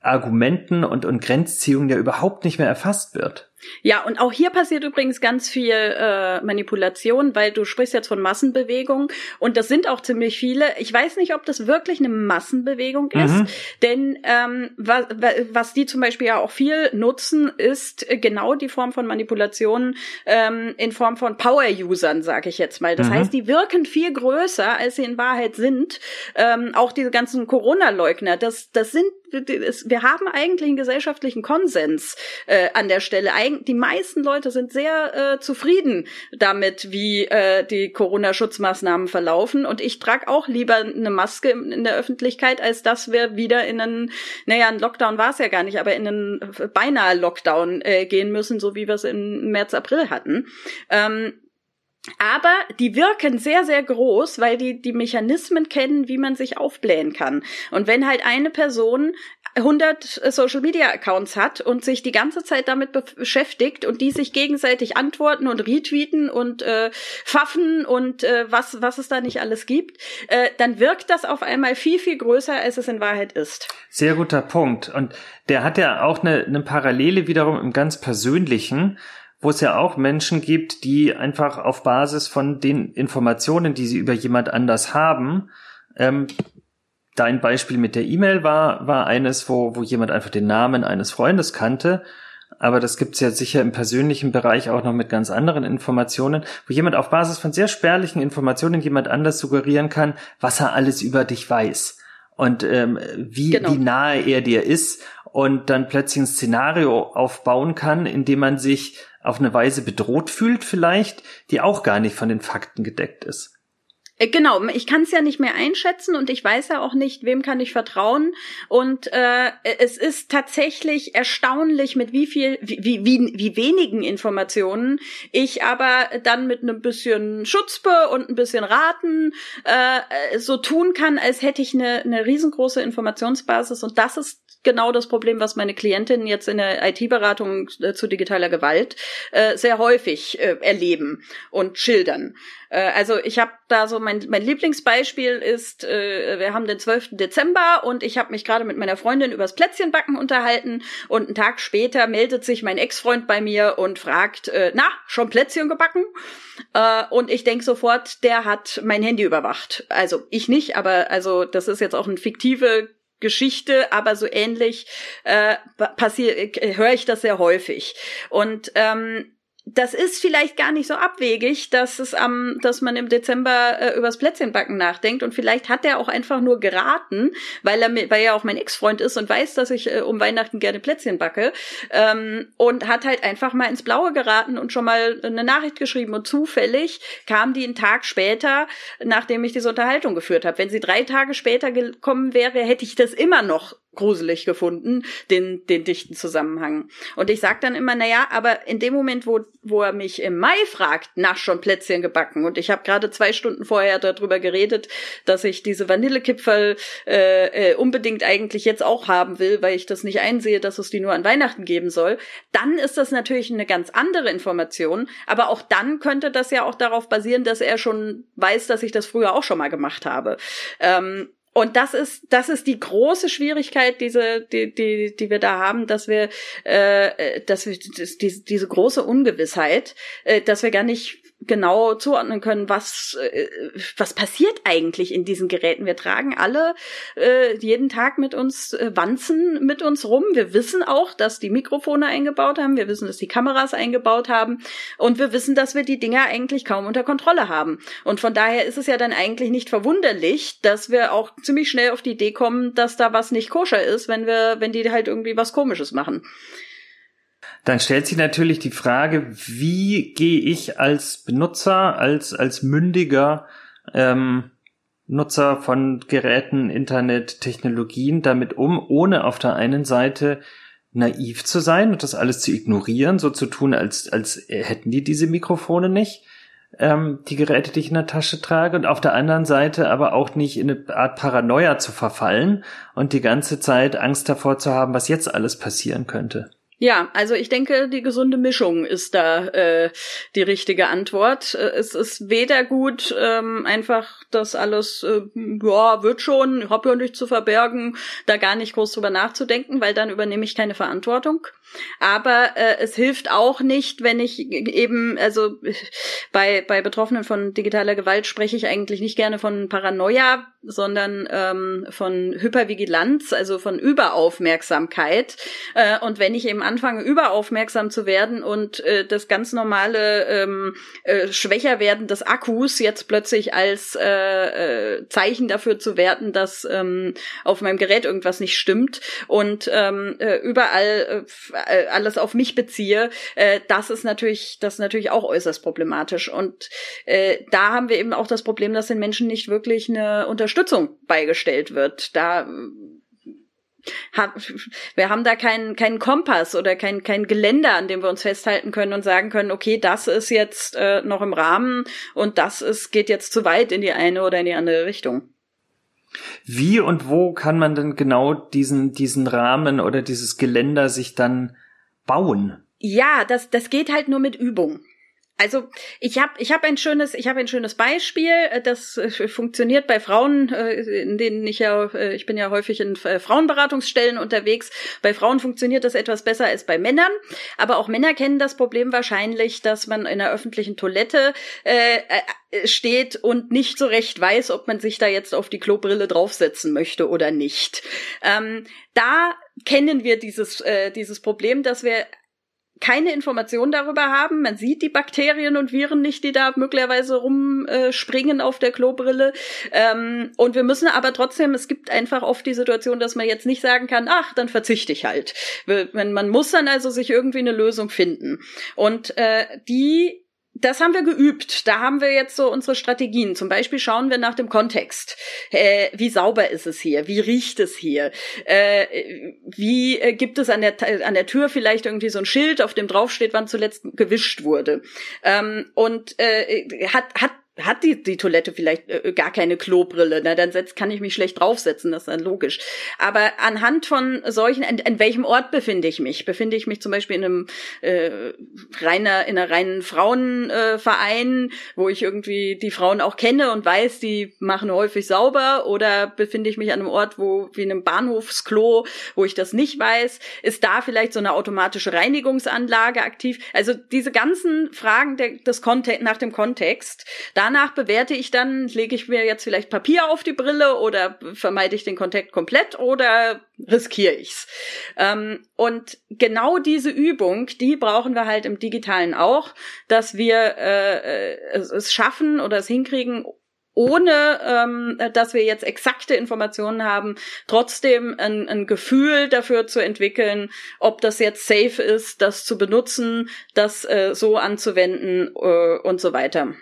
[SPEAKER 1] Argumenten und, und Grenzziehungen ja überhaupt nicht mehr erfasst wird.
[SPEAKER 2] Ja, und auch hier passiert übrigens ganz viel äh, Manipulation, weil du sprichst jetzt von Massenbewegung und das sind auch ziemlich viele. Ich weiß nicht, ob das wirklich eine Massenbewegung ist, mhm. denn ähm, was, was die zum Beispiel ja auch viel nutzen, ist genau die Form von Manipulation ähm, in Form von Power-Usern, sage ich jetzt mal. Das mhm. heißt, die wirken viel größer, als sie in Wahrheit sind. Ähm, auch diese ganzen Corona-Leugner, das, das sind wir haben eigentlich einen gesellschaftlichen Konsens äh, an der Stelle. Eig die meisten Leute sind sehr äh, zufrieden damit, wie äh, die Corona-Schutzmaßnahmen verlaufen. Und ich trage auch lieber eine Maske in, der Öffentlichkeit, als dass wir wieder in einen, naja, ein Lockdown war es ja gar nicht, aber in einen beinahe Lockdown äh, gehen müssen, so wie wir es im März, April hatten. Ähm, aber die wirken sehr, sehr groß, weil die die Mechanismen kennen, wie man sich aufblähen kann. Und wenn halt eine Person 100 Social Media Accounts hat und sich die ganze Zeit damit beschäftigt und die sich gegenseitig antworten und retweeten und äh, pfaffen und äh, was was es da nicht alles gibt, äh, dann wirkt das auf einmal viel viel größer, als es in Wahrheit ist.
[SPEAKER 1] Sehr guter Punkt und der hat ja auch eine, eine Parallele wiederum im ganz persönlichen wo es ja auch Menschen gibt, die einfach auf Basis von den Informationen, die sie über jemand anders haben, ähm, dein Beispiel mit der E-Mail war, war eines, wo, wo jemand einfach den Namen eines Freundes kannte. Aber das gibt's ja sicher im persönlichen Bereich auch noch mit ganz anderen Informationen, wo jemand auf Basis von sehr spärlichen Informationen jemand anders suggerieren kann, was er alles über dich weiß und ähm, wie, genau. wie nahe er dir ist und dann plötzlich ein Szenario aufbauen kann, in dem man sich auf eine Weise bedroht fühlt vielleicht, die auch gar nicht von den Fakten gedeckt ist.
[SPEAKER 2] Äh, genau, ich kann es ja nicht mehr einschätzen und ich weiß ja auch nicht, wem kann ich vertrauen. Und äh, es ist tatsächlich erstaunlich, mit wie viel, wie, wie, wie wenigen Informationen ich aber dann mit einem bisschen Schutzpe und ein bisschen Raten äh, so tun kann, als hätte ich eine, eine riesengroße Informationsbasis. Und das ist genau das Problem, was meine Klientinnen jetzt in der IT-Beratung äh, zu digitaler Gewalt äh, sehr häufig äh, erleben und schildern. Äh, also ich habe da so mein, mein Lieblingsbeispiel ist, äh, wir haben den 12. Dezember und ich habe mich gerade mit meiner Freundin übers Plätzchenbacken unterhalten und einen Tag später meldet sich mein Ex-Freund bei mir und fragt, äh, na, schon Plätzchen gebacken? Äh, und ich denk sofort, der hat mein Handy überwacht. Also ich nicht, aber also das ist jetzt auch eine fiktive Geschichte, aber so ähnlich äh, passiert, äh, höre ich das sehr häufig. Und ähm, das ist vielleicht gar nicht so abwegig, dass es am, dass man im Dezember äh, übers Plätzchenbacken nachdenkt und vielleicht hat er auch einfach nur geraten, weil er weil er auch mein Ex-Freund ist und weiß, dass ich äh, um Weihnachten gerne Plätzchen backe ähm, und hat halt einfach mal ins Blaue geraten und schon mal eine Nachricht geschrieben und zufällig kam die einen Tag später, nachdem ich diese Unterhaltung geführt habe. Wenn sie drei Tage später gekommen wäre, hätte ich das immer noch gruselig gefunden, den, den dichten Zusammenhang. Und ich sag dann immer, na ja, aber in dem Moment, wo, wo er mich im Mai fragt, nach schon Plätzchen gebacken, und ich habe gerade zwei Stunden vorher darüber geredet, dass ich diese Vanillekipferl äh, äh, unbedingt eigentlich jetzt auch haben will, weil ich das nicht einsehe, dass es die nur an Weihnachten geben soll, dann ist das natürlich eine ganz andere Information. Aber auch dann könnte das ja auch darauf basieren, dass er schon weiß, dass ich das früher auch schon mal gemacht habe. Ähm, und das ist, das ist die große Schwierigkeit, diese, die, die, die wir da haben, dass wir, äh, dass wir die, diese große Ungewissheit, äh, dass wir gar nicht genau zuordnen können, was, äh, was passiert eigentlich in diesen Geräten. Wir tragen alle äh, jeden Tag mit uns äh, Wanzen mit uns rum. Wir wissen auch, dass die Mikrofone eingebaut haben. Wir wissen, dass die Kameras eingebaut haben. Und wir wissen, dass wir die Dinger eigentlich kaum unter Kontrolle haben. Und von daher ist es ja dann eigentlich nicht verwunderlich, dass wir auch ziemlich schnell auf die Idee kommen, dass da was nicht koscher ist, wenn wir, wenn die halt irgendwie was Komisches machen
[SPEAKER 1] dann stellt sich natürlich die Frage, wie gehe ich als Benutzer, als, als mündiger ähm, Nutzer von Geräten, Internet, Technologien damit um, ohne auf der einen Seite naiv zu sein und das alles zu ignorieren, so zu tun, als, als hätten die diese Mikrofone nicht. ähm, die Geräte, die ich in der Tasche trage und auf der anderen Seite aber auch nicht in eine Art Paranoia zu verfallen und die ganze Zeit Angst davor zu haben, was jetzt alles passieren könnte.
[SPEAKER 2] Ja, also ich denke, die gesunde Mischung ist da äh, die richtige Antwort. Äh, es ist weder gut, ähm, einfach das alles, äh, ja, wird schon, hab ja nichts zu verbergen, da gar nicht groß drüber nachzudenken, weil dann übernehme ich keine Verantwortung. Aber äh, es hilft auch nicht, wenn ich eben, also bei, bei Betroffenen von digitaler Gewalt spreche ich eigentlich nicht gerne von Paranoia, sondern ähm, von Hypervigilanz, also von Überaufmerksamkeit. Äh, und wenn ich eben anfange, überaufmerksam zu werden und äh, das ganz normale ähm, äh, schwächer werden des Akkus jetzt plötzlich als äh, äh, Zeichen dafür zu werten, dass ähm, auf meinem Gerät irgendwas nicht stimmt und ähm, äh, überall äh, alles auf mich beziehe, äh, das ist natürlich, das ist natürlich auch äußerst problematisch. Und äh, da haben wir eben auch das Problem, dass den Menschen nicht wirklich eine Unterstützung beigestellt wird. Da wir haben da keinen keinen Kompass oder kein kein Geländer, an dem wir uns festhalten können und sagen können, okay, das ist jetzt äh, noch im Rahmen und das ist geht jetzt zu weit in die eine oder in die andere Richtung.
[SPEAKER 1] Wie und wo kann man denn genau diesen diesen Rahmen oder dieses Geländer sich dann bauen?
[SPEAKER 2] Ja, das das geht halt nur mit Übung. Also ich habe ich hab ein schönes ich habe ein schönes Beispiel, äh, das äh, funktioniert bei Frauen, äh, in denen ich ja ich bin ja häufig in Frauenberatungsstellen unterwegs. Bei Frauen funktioniert das etwas besser als bei Männern, aber auch Männer kennen das Problem wahrscheinlich, dass man in einer öffentlichen Toilette äh, steht und nicht so recht weiß, ob man sich da jetzt auf die Klobrille draufsetzen möchte oder nicht. Ähm, da kennen wir dieses äh, dieses Problem, dass wir keine Informationen darüber haben. Man sieht die Bakterien und Viren nicht, die da möglicherweise rumspringen auf der Klobrille. Ähm, und wir müssen aber trotzdem, es gibt einfach oft die Situation, dass man jetzt nicht sagen kann, ach, dann verzichte ich halt. Man muss dann also sich irgendwie eine Lösung finden. Und äh, die das haben wir geübt. Da haben wir jetzt so unsere Strategien. Zum Beispiel schauen wir nach dem Kontext. Äh, wie sauber ist es hier? Wie riecht es hier? Äh, wie äh, gibt es an der, an der Tür vielleicht irgendwie so ein Schild, auf dem draufsteht, wann zuletzt gewischt wurde? Ähm, und äh, hat, hat hat die, die Toilette vielleicht äh, gar keine Klobrille, na, dann setz, kann ich mich schlecht draufsetzen, das ist dann logisch. Aber anhand von solchen, an, an welchem Ort befinde ich mich? Befinde ich mich zum Beispiel in einem äh, reiner, in einer reinen Frauenverein, äh, wo ich irgendwie die Frauen auch kenne und weiß, die machen häufig sauber, oder befinde ich mich an einem Ort, wo wie einem Bahnhofsklo, wo ich das nicht weiß? Ist da vielleicht so eine automatische Reinigungsanlage aktiv? Also diese ganzen Fragen der, des Kontext, nach dem Kontext, da Danach bewerte ich dann, lege ich mir jetzt vielleicht Papier auf die Brille oder vermeide ich den Kontakt komplett oder riskiere ich's. Ähm, und genau diese Übung, die brauchen wir halt im Digitalen auch, dass wir äh, es, es schaffen oder es hinkriegen, ohne ähm, dass wir jetzt exakte Informationen haben, trotzdem ein, ein Gefühl dafür zu entwickeln, ob das jetzt safe ist, das zu benutzen, das äh, so anzuwenden äh, und so weiter.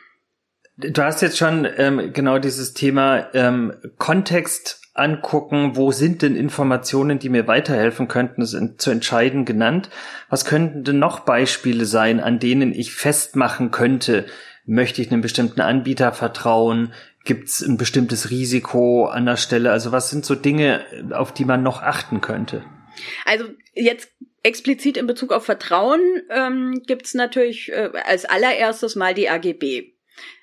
[SPEAKER 1] Du hast jetzt schon ähm, genau dieses Thema ähm, Kontext angucken, wo sind denn Informationen, die mir weiterhelfen könnten, zu entscheiden genannt. Was könnten denn noch Beispiele sein, an denen ich festmachen könnte, möchte ich einem bestimmten Anbieter vertrauen? Gibt es ein bestimmtes Risiko an der Stelle? Also was sind so Dinge, auf die man noch achten könnte?
[SPEAKER 2] Also jetzt explizit in Bezug auf Vertrauen ähm, gibt es natürlich äh, als allererstes mal die AGB.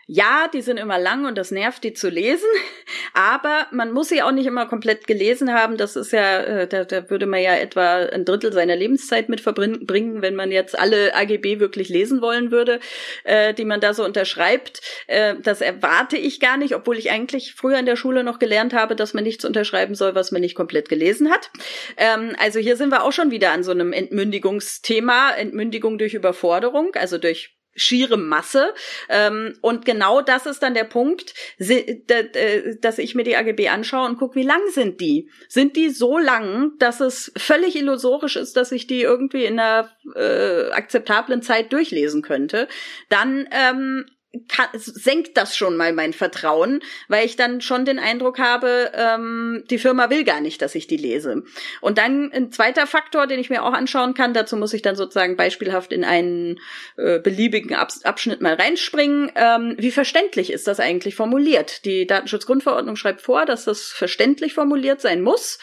[SPEAKER 2] Ja, die sind immer lang und das nervt, die zu lesen, aber man muss sie auch nicht immer komplett gelesen haben. Das ist ja, äh, da, da würde man ja etwa ein Drittel seiner Lebenszeit mit verbringen, wenn man jetzt alle AGB wirklich lesen wollen würde, äh, die man da so unterschreibt. Äh, das erwarte ich gar nicht, obwohl ich eigentlich früher in der Schule noch gelernt habe, dass man nichts unterschreiben soll, was man nicht komplett gelesen hat. Ähm, also hier sind wir auch schon wieder an so einem Entmündigungsthema, Entmündigung durch Überforderung, also durch schiere Masse. Ähm, und genau das ist dann der Punkt, dass ich mir die AGB anschaue und gucke, wie lang sind die? Sind die so lang, dass es völlig illusorisch ist, dass ich die irgendwie in einer äh, akzeptablen Zeit durchlesen könnte? Dann ähm, kann, senkt das schon mal mein Vertrauen, weil ich dann schon den Eindruck habe, ähm, die Firma will gar nicht, dass ich die lese. Und dann ein zweiter Faktor, den ich mir auch anschauen kann, dazu muss ich dann sozusagen beispielhaft in einen äh, beliebigen Ab Abschnitt mal reinspringen. Ähm, wie verständlich ist das eigentlich formuliert? Die Datenschutzgrundverordnung schreibt vor, dass das verständlich formuliert sein muss.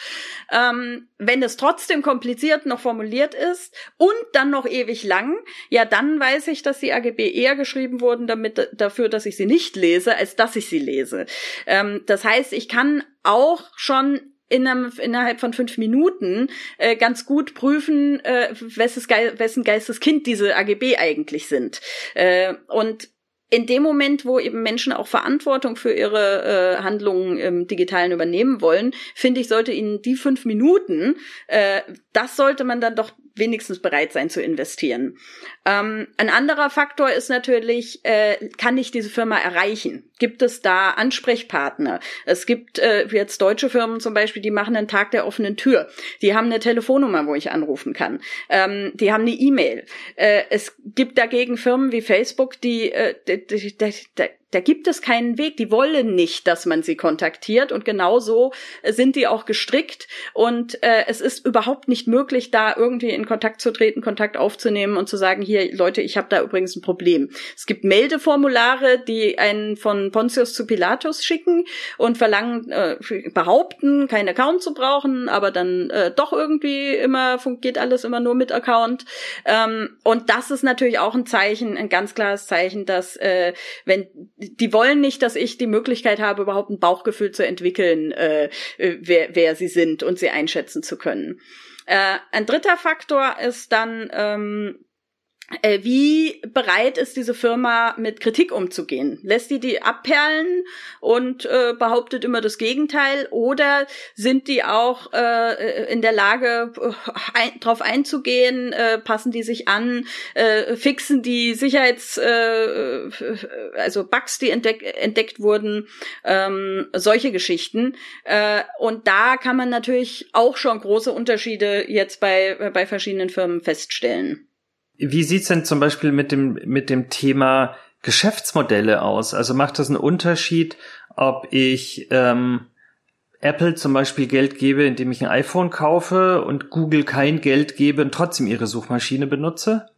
[SPEAKER 2] Ähm, wenn es trotzdem kompliziert noch formuliert ist und dann noch ewig lang, ja, dann weiß ich, dass die AGB eher geschrieben wurden damit, dafür, dass ich sie nicht lese, als dass ich sie lese. Ähm, das heißt, ich kann auch schon in einem, innerhalb von fünf Minuten äh, ganz gut prüfen, äh, wesses Ge wessen Geisteskind diese AGB eigentlich sind. Äh, und in dem Moment, wo eben Menschen auch Verantwortung für ihre äh, Handlungen im Digitalen übernehmen wollen, finde ich, sollte ihnen die fünf Minuten, äh, das sollte man dann doch wenigstens bereit sein zu investieren. Ähm, ein anderer Faktor ist natürlich, äh, kann ich diese Firma erreichen? Gibt es da Ansprechpartner? Es gibt äh, jetzt deutsche Firmen zum Beispiel, die machen einen Tag der offenen Tür. Die haben eine Telefonnummer, wo ich anrufen kann. Ähm, die haben eine E-Mail. Äh, es gibt dagegen Firmen wie Facebook, die, äh, die, die, die da gibt es keinen Weg. Die wollen nicht, dass man sie kontaktiert und genauso sind die auch gestrickt und äh, es ist überhaupt nicht möglich, da irgendwie in Kontakt zu treten, Kontakt aufzunehmen und zu sagen, hier Leute, ich habe da übrigens ein Problem. Es gibt Meldeformulare, die einen von Pontius zu Pilatus schicken und verlangen, äh, behaupten, keinen Account zu brauchen, aber dann äh, doch irgendwie immer geht alles immer nur mit Account. Ähm, und das ist natürlich auch ein Zeichen, ein ganz klares Zeichen, dass äh, wenn die wollen nicht, dass ich die Möglichkeit habe, überhaupt ein Bauchgefühl zu entwickeln, äh, äh, wer, wer sie sind und sie einschätzen zu können. Äh, ein dritter Faktor ist dann ähm, äh, wie bereit ist diese Firma mit Kritik umzugehen? Lässt die die abperlen und äh, behauptet immer das Gegenteil? Oder sind die auch äh, in der Lage, äh, ein, drauf einzugehen? Äh, passen die sich an? Äh, fixen die Sicherheits, äh, also Bugs, die entdeck, entdeckt wurden? Ähm, solche Geschichten. Äh, und da kann man natürlich auch schon große Unterschiede jetzt bei, bei verschiedenen Firmen feststellen.
[SPEAKER 1] Wie sieht's denn zum Beispiel mit dem, mit dem Thema Geschäftsmodelle aus? Also macht das einen Unterschied, ob ich ähm, Apple zum Beispiel Geld gebe, indem ich ein iPhone kaufe und Google kein Geld gebe und trotzdem ihre Suchmaschine benutze?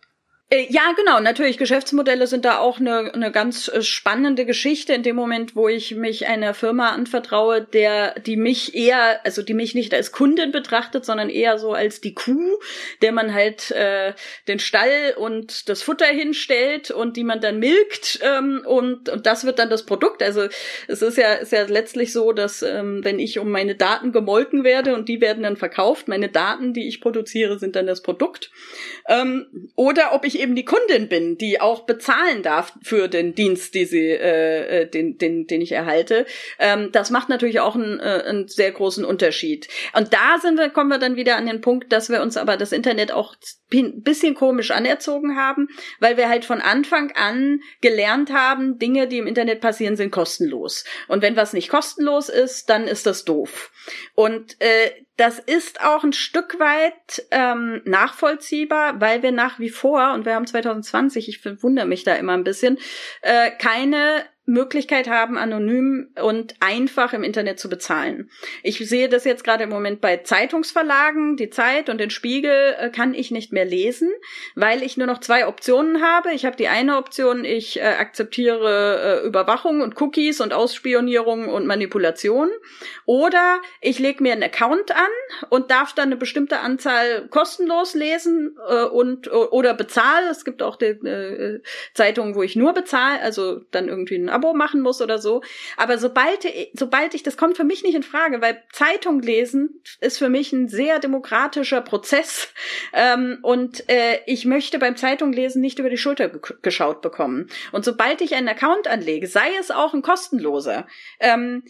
[SPEAKER 2] Äh, ja, genau. Natürlich, Geschäftsmodelle sind da auch eine, eine ganz äh, spannende Geschichte in dem Moment, wo ich mich einer Firma anvertraue, der, die mich eher, also die mich nicht als Kundin betrachtet, sondern eher so als die Kuh, der man halt äh, den Stall und das Futter hinstellt und die man dann milkt ähm, und, und das wird dann das Produkt. Also es ist ja, ist ja letztlich so, dass ähm, wenn ich um meine Daten gemolken werde und die werden dann verkauft, meine Daten, die ich produziere, sind dann das Produkt. Ähm, oder ob ich eben die Kundin bin, die auch bezahlen darf für den Dienst, die sie, äh, äh, den, den, den ich erhalte. Ähm, das macht natürlich auch einen, äh, einen sehr großen Unterschied. Und da sind wir, kommen wir dann wieder an den Punkt, dass wir uns aber das Internet auch ein bisschen komisch anerzogen haben, weil wir halt von Anfang an gelernt haben, Dinge, die im Internet passieren, sind kostenlos. Und wenn was nicht kostenlos ist, dann ist das doof. Und äh, das ist auch ein Stück weit ähm, nachvollziehbar, weil wir nach wie vor, und wir haben 2020, ich wundere mich da immer ein bisschen, äh, keine Möglichkeit haben, anonym und einfach im Internet zu bezahlen. Ich sehe das jetzt gerade im Moment bei Zeitungsverlagen, die Zeit und den Spiegel äh, kann ich nicht mehr lesen, weil ich nur noch zwei Optionen habe. Ich habe die eine Option, ich äh, akzeptiere äh, Überwachung und Cookies und Ausspionierung und Manipulation. Oder ich lege mir einen Account an und darf dann eine bestimmte Anzahl kostenlos lesen und oder bezahle. Es gibt auch die, Zeitungen, wo ich nur bezahle, also dann irgendwie ein Abo machen muss oder so. Aber sobald, sobald ich, das kommt für mich nicht in Frage, weil Zeitung lesen ist für mich ein sehr demokratischer Prozess. Ähm, und äh, ich möchte beim Zeitung nicht über die Schulter geschaut bekommen. Und sobald ich einen Account anlege, sei es auch ein kostenloser, ähm,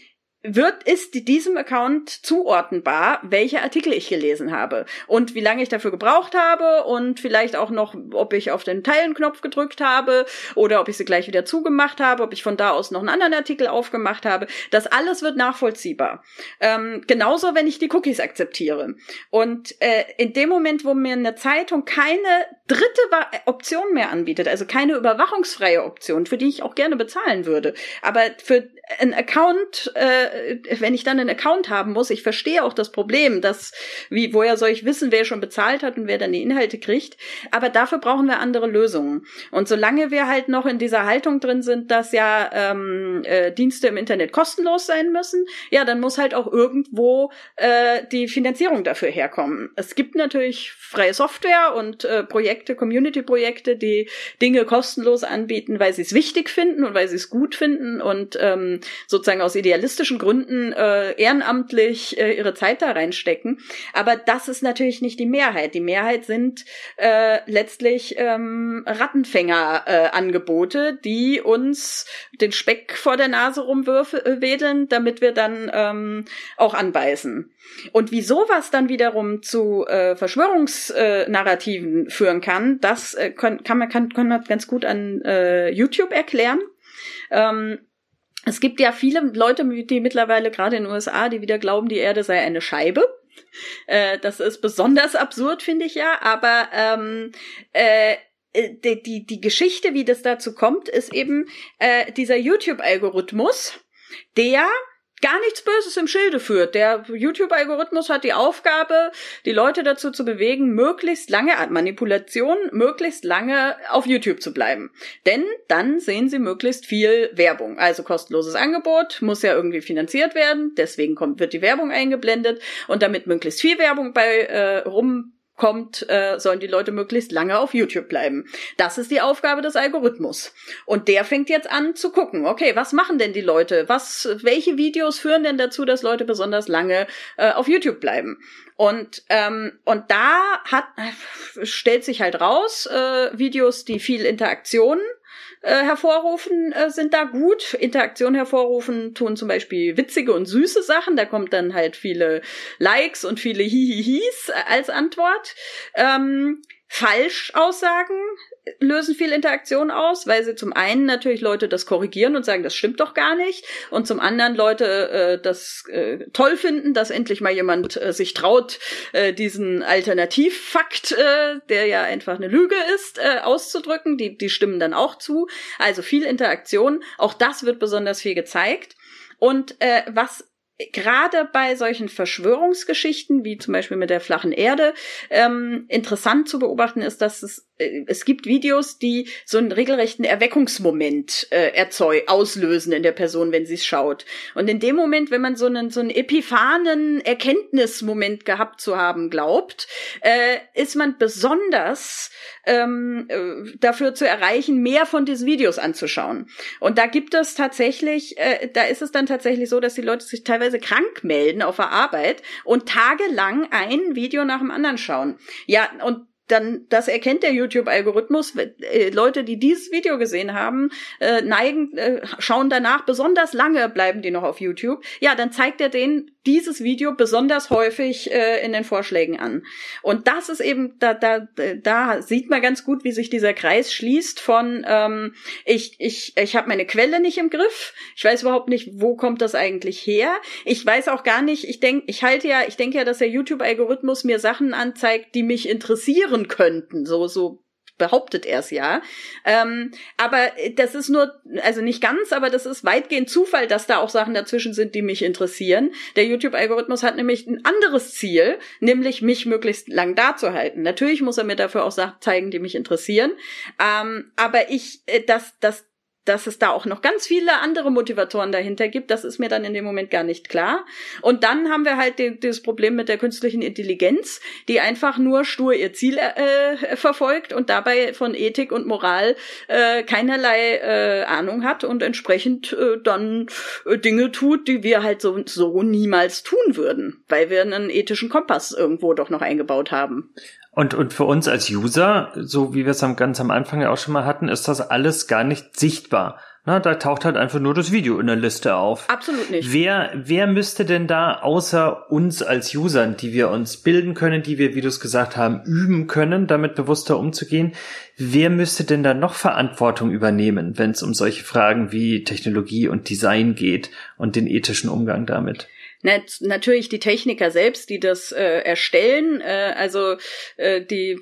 [SPEAKER 2] wird, ist diesem Account zuordnenbar, welche Artikel ich gelesen habe und wie lange ich dafür gebraucht habe und vielleicht auch noch, ob ich auf den Teilen-Knopf gedrückt habe oder ob ich sie gleich wieder zugemacht habe, ob ich von da aus noch einen anderen Artikel aufgemacht habe. Das alles wird nachvollziehbar. Ähm, genauso, wenn ich die Cookies akzeptiere. Und äh, in dem Moment, wo mir eine Zeitung keine dritte Option mehr anbietet, also keine überwachungsfreie Option, für die ich auch gerne bezahlen würde. Aber für ein Account, äh, wenn ich dann einen Account haben muss, ich verstehe auch das Problem, dass, wie, woher soll ich wissen, wer schon bezahlt hat und wer dann die Inhalte kriegt. Aber dafür brauchen wir andere Lösungen. Und solange wir halt noch in dieser Haltung drin sind, dass ja ähm, äh, Dienste im Internet kostenlos sein müssen, ja, dann muss halt auch irgendwo äh, die Finanzierung dafür herkommen. Es gibt natürlich freie Software und äh, Projekte, Community-Projekte, die Dinge kostenlos anbieten, weil sie es wichtig finden und weil sie es gut finden und ähm, sozusagen aus idealistischen Gründen äh, ehrenamtlich äh, ihre Zeit da reinstecken. Aber das ist natürlich nicht die Mehrheit. Die Mehrheit sind äh, letztlich ähm, Rattenfänger-Angebote, äh, die uns den Speck vor der Nase rumwedeln, äh, damit wir dann ähm, auch anbeißen. Und wie sowas dann wiederum zu äh, Verschwörungsnarrativen führen kann, das äh, kann, kann, man, kann, kann man ganz gut an äh, YouTube erklären. Ähm, es gibt ja viele Leute, die mittlerweile gerade in den USA, die wieder glauben, die Erde sei eine Scheibe. Äh, das ist besonders absurd, finde ich ja. Aber ähm, äh, die, die, die Geschichte, wie das dazu kommt, ist eben äh, dieser YouTube-Algorithmus, der gar nichts Böses im Schilde führt. Der YouTube-Algorithmus hat die Aufgabe, die Leute dazu zu bewegen, möglichst lange Manipulation, möglichst lange auf YouTube zu bleiben. Denn dann sehen sie möglichst viel Werbung. Also kostenloses Angebot muss ja irgendwie finanziert werden, deswegen kommt, wird die Werbung eingeblendet und damit möglichst viel Werbung bei äh, rum kommt, äh, sollen die Leute möglichst lange auf YouTube bleiben. Das ist die Aufgabe des Algorithmus. Und der fängt jetzt an zu gucken, okay, was machen denn die Leute? Was, welche Videos führen denn dazu, dass Leute besonders lange äh, auf YouTube bleiben? Und ähm, und da hat stellt sich halt raus, äh, Videos, die viel Interaktion äh, hervorrufen, äh, sind da gut. Interaktion hervorrufen tun zum Beispiel witzige und süße Sachen. Da kommt dann halt viele Likes und viele Hihihis als Antwort. Ähm, Falschaussagen lösen viel Interaktion aus, weil sie zum einen natürlich Leute das korrigieren und sagen, das stimmt doch gar nicht, und zum anderen Leute äh, das äh, toll finden, dass endlich mal jemand äh, sich traut, äh, diesen Alternativfakt, äh, der ja einfach eine Lüge ist, äh, auszudrücken. Die, die stimmen dann auch zu. Also viel Interaktion. Auch das wird besonders viel gezeigt. Und äh, was gerade bei solchen Verschwörungsgeschichten, wie zum Beispiel mit der flachen Erde, ähm, interessant zu beobachten ist, dass es es gibt Videos, die so einen regelrechten Erweckungsmoment äh, erzeu auslösen in der Person, wenn sie es schaut. Und in dem Moment, wenn man so einen so einen epiphanen Erkenntnismoment gehabt zu haben glaubt, äh, ist man besonders ähm, äh, dafür zu erreichen, mehr von diesen Videos anzuschauen. Und da gibt es tatsächlich, äh, da ist es dann tatsächlich so, dass die Leute sich teilweise krank melden auf der Arbeit und tagelang ein Video nach dem anderen schauen. Ja, und dann das erkennt der YouTube-Algorithmus. Äh, Leute, die dieses Video gesehen haben, äh, neigen, äh, schauen danach besonders lange, bleiben die noch auf YouTube. Ja, dann zeigt er denen dieses Video besonders häufig äh, in den Vorschlägen an. Und das ist eben, da, da, da sieht man ganz gut, wie sich dieser Kreis schließt von ähm, ich, ich, ich habe meine Quelle nicht im Griff, ich weiß überhaupt nicht, wo kommt das eigentlich her. Ich weiß auch gar nicht, ich denke, ich halte ja, ich denke ja, dass der YouTube-Algorithmus mir Sachen anzeigt, die mich interessieren könnten. So, so behauptet er es ja. Ähm, aber das ist nur, also nicht ganz, aber das ist weitgehend Zufall, dass da auch Sachen dazwischen sind, die mich interessieren. Der YouTube-Algorithmus hat nämlich ein anderes Ziel, nämlich mich möglichst lang dazuhalten. Natürlich muss er mir dafür auch Sachen zeigen, die mich interessieren. Ähm, aber ich, äh, das, das dass es da auch noch ganz viele andere Motivatoren dahinter gibt, das ist mir dann in dem Moment gar nicht klar. Und dann haben wir halt die, dieses Problem mit der künstlichen Intelligenz, die einfach nur stur ihr Ziel äh, verfolgt und dabei von Ethik und Moral äh, keinerlei äh, Ahnung hat und entsprechend äh, dann äh, Dinge tut, die wir halt so, so niemals tun würden, weil wir einen ethischen Kompass irgendwo doch noch eingebaut haben.
[SPEAKER 1] Und, und für uns als User, so wie wir es am, ganz am Anfang ja auch schon mal hatten, ist das alles gar nicht sichtbar. Na, da taucht halt einfach nur das Video in der Liste auf.
[SPEAKER 2] Absolut nicht.
[SPEAKER 1] Wer, wer müsste denn da außer uns als Usern, die wir uns bilden können, die wir, wie du es gesagt haben, üben können, damit bewusster umzugehen, wer müsste denn da noch Verantwortung übernehmen, wenn es um solche Fragen wie Technologie und Design geht und den ethischen Umgang damit?
[SPEAKER 2] Na, natürlich die Techniker selbst, die das äh, erstellen, äh, also äh, die,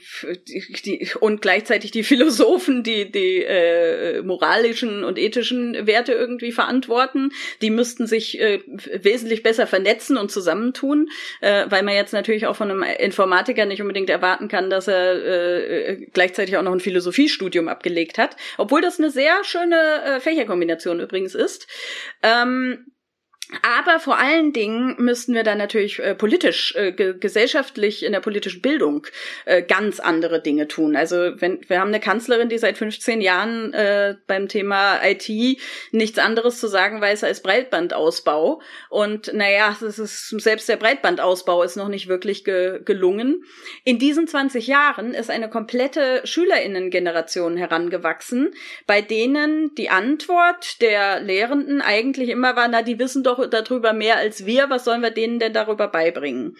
[SPEAKER 2] die, die und gleichzeitig die Philosophen, die die äh, moralischen und ethischen Werte irgendwie verantworten, die müssten sich äh, wesentlich besser vernetzen und zusammentun, äh, weil man jetzt natürlich auch von einem Informatiker nicht unbedingt erwarten kann, dass er äh, gleichzeitig auch noch ein Philosophiestudium abgelegt hat, obwohl das eine sehr schöne äh, Fächerkombination übrigens ist. Ähm, aber vor allen Dingen müssten wir dann natürlich äh, politisch, äh, ge gesellschaftlich in der politischen Bildung äh, ganz andere Dinge tun. Also wenn wir haben eine Kanzlerin, die seit 15 Jahren äh, beim Thema IT nichts anderes zu sagen weiß als Breitbandausbau. Und naja, das ist, selbst der Breitbandausbau ist noch nicht wirklich ge gelungen. In diesen 20 Jahren ist eine komplette Schülerinnengeneration herangewachsen, bei denen die Antwort der Lehrenden eigentlich immer war, na, die wissen doch doch darüber mehr als wir. Was sollen wir denen denn darüber beibringen?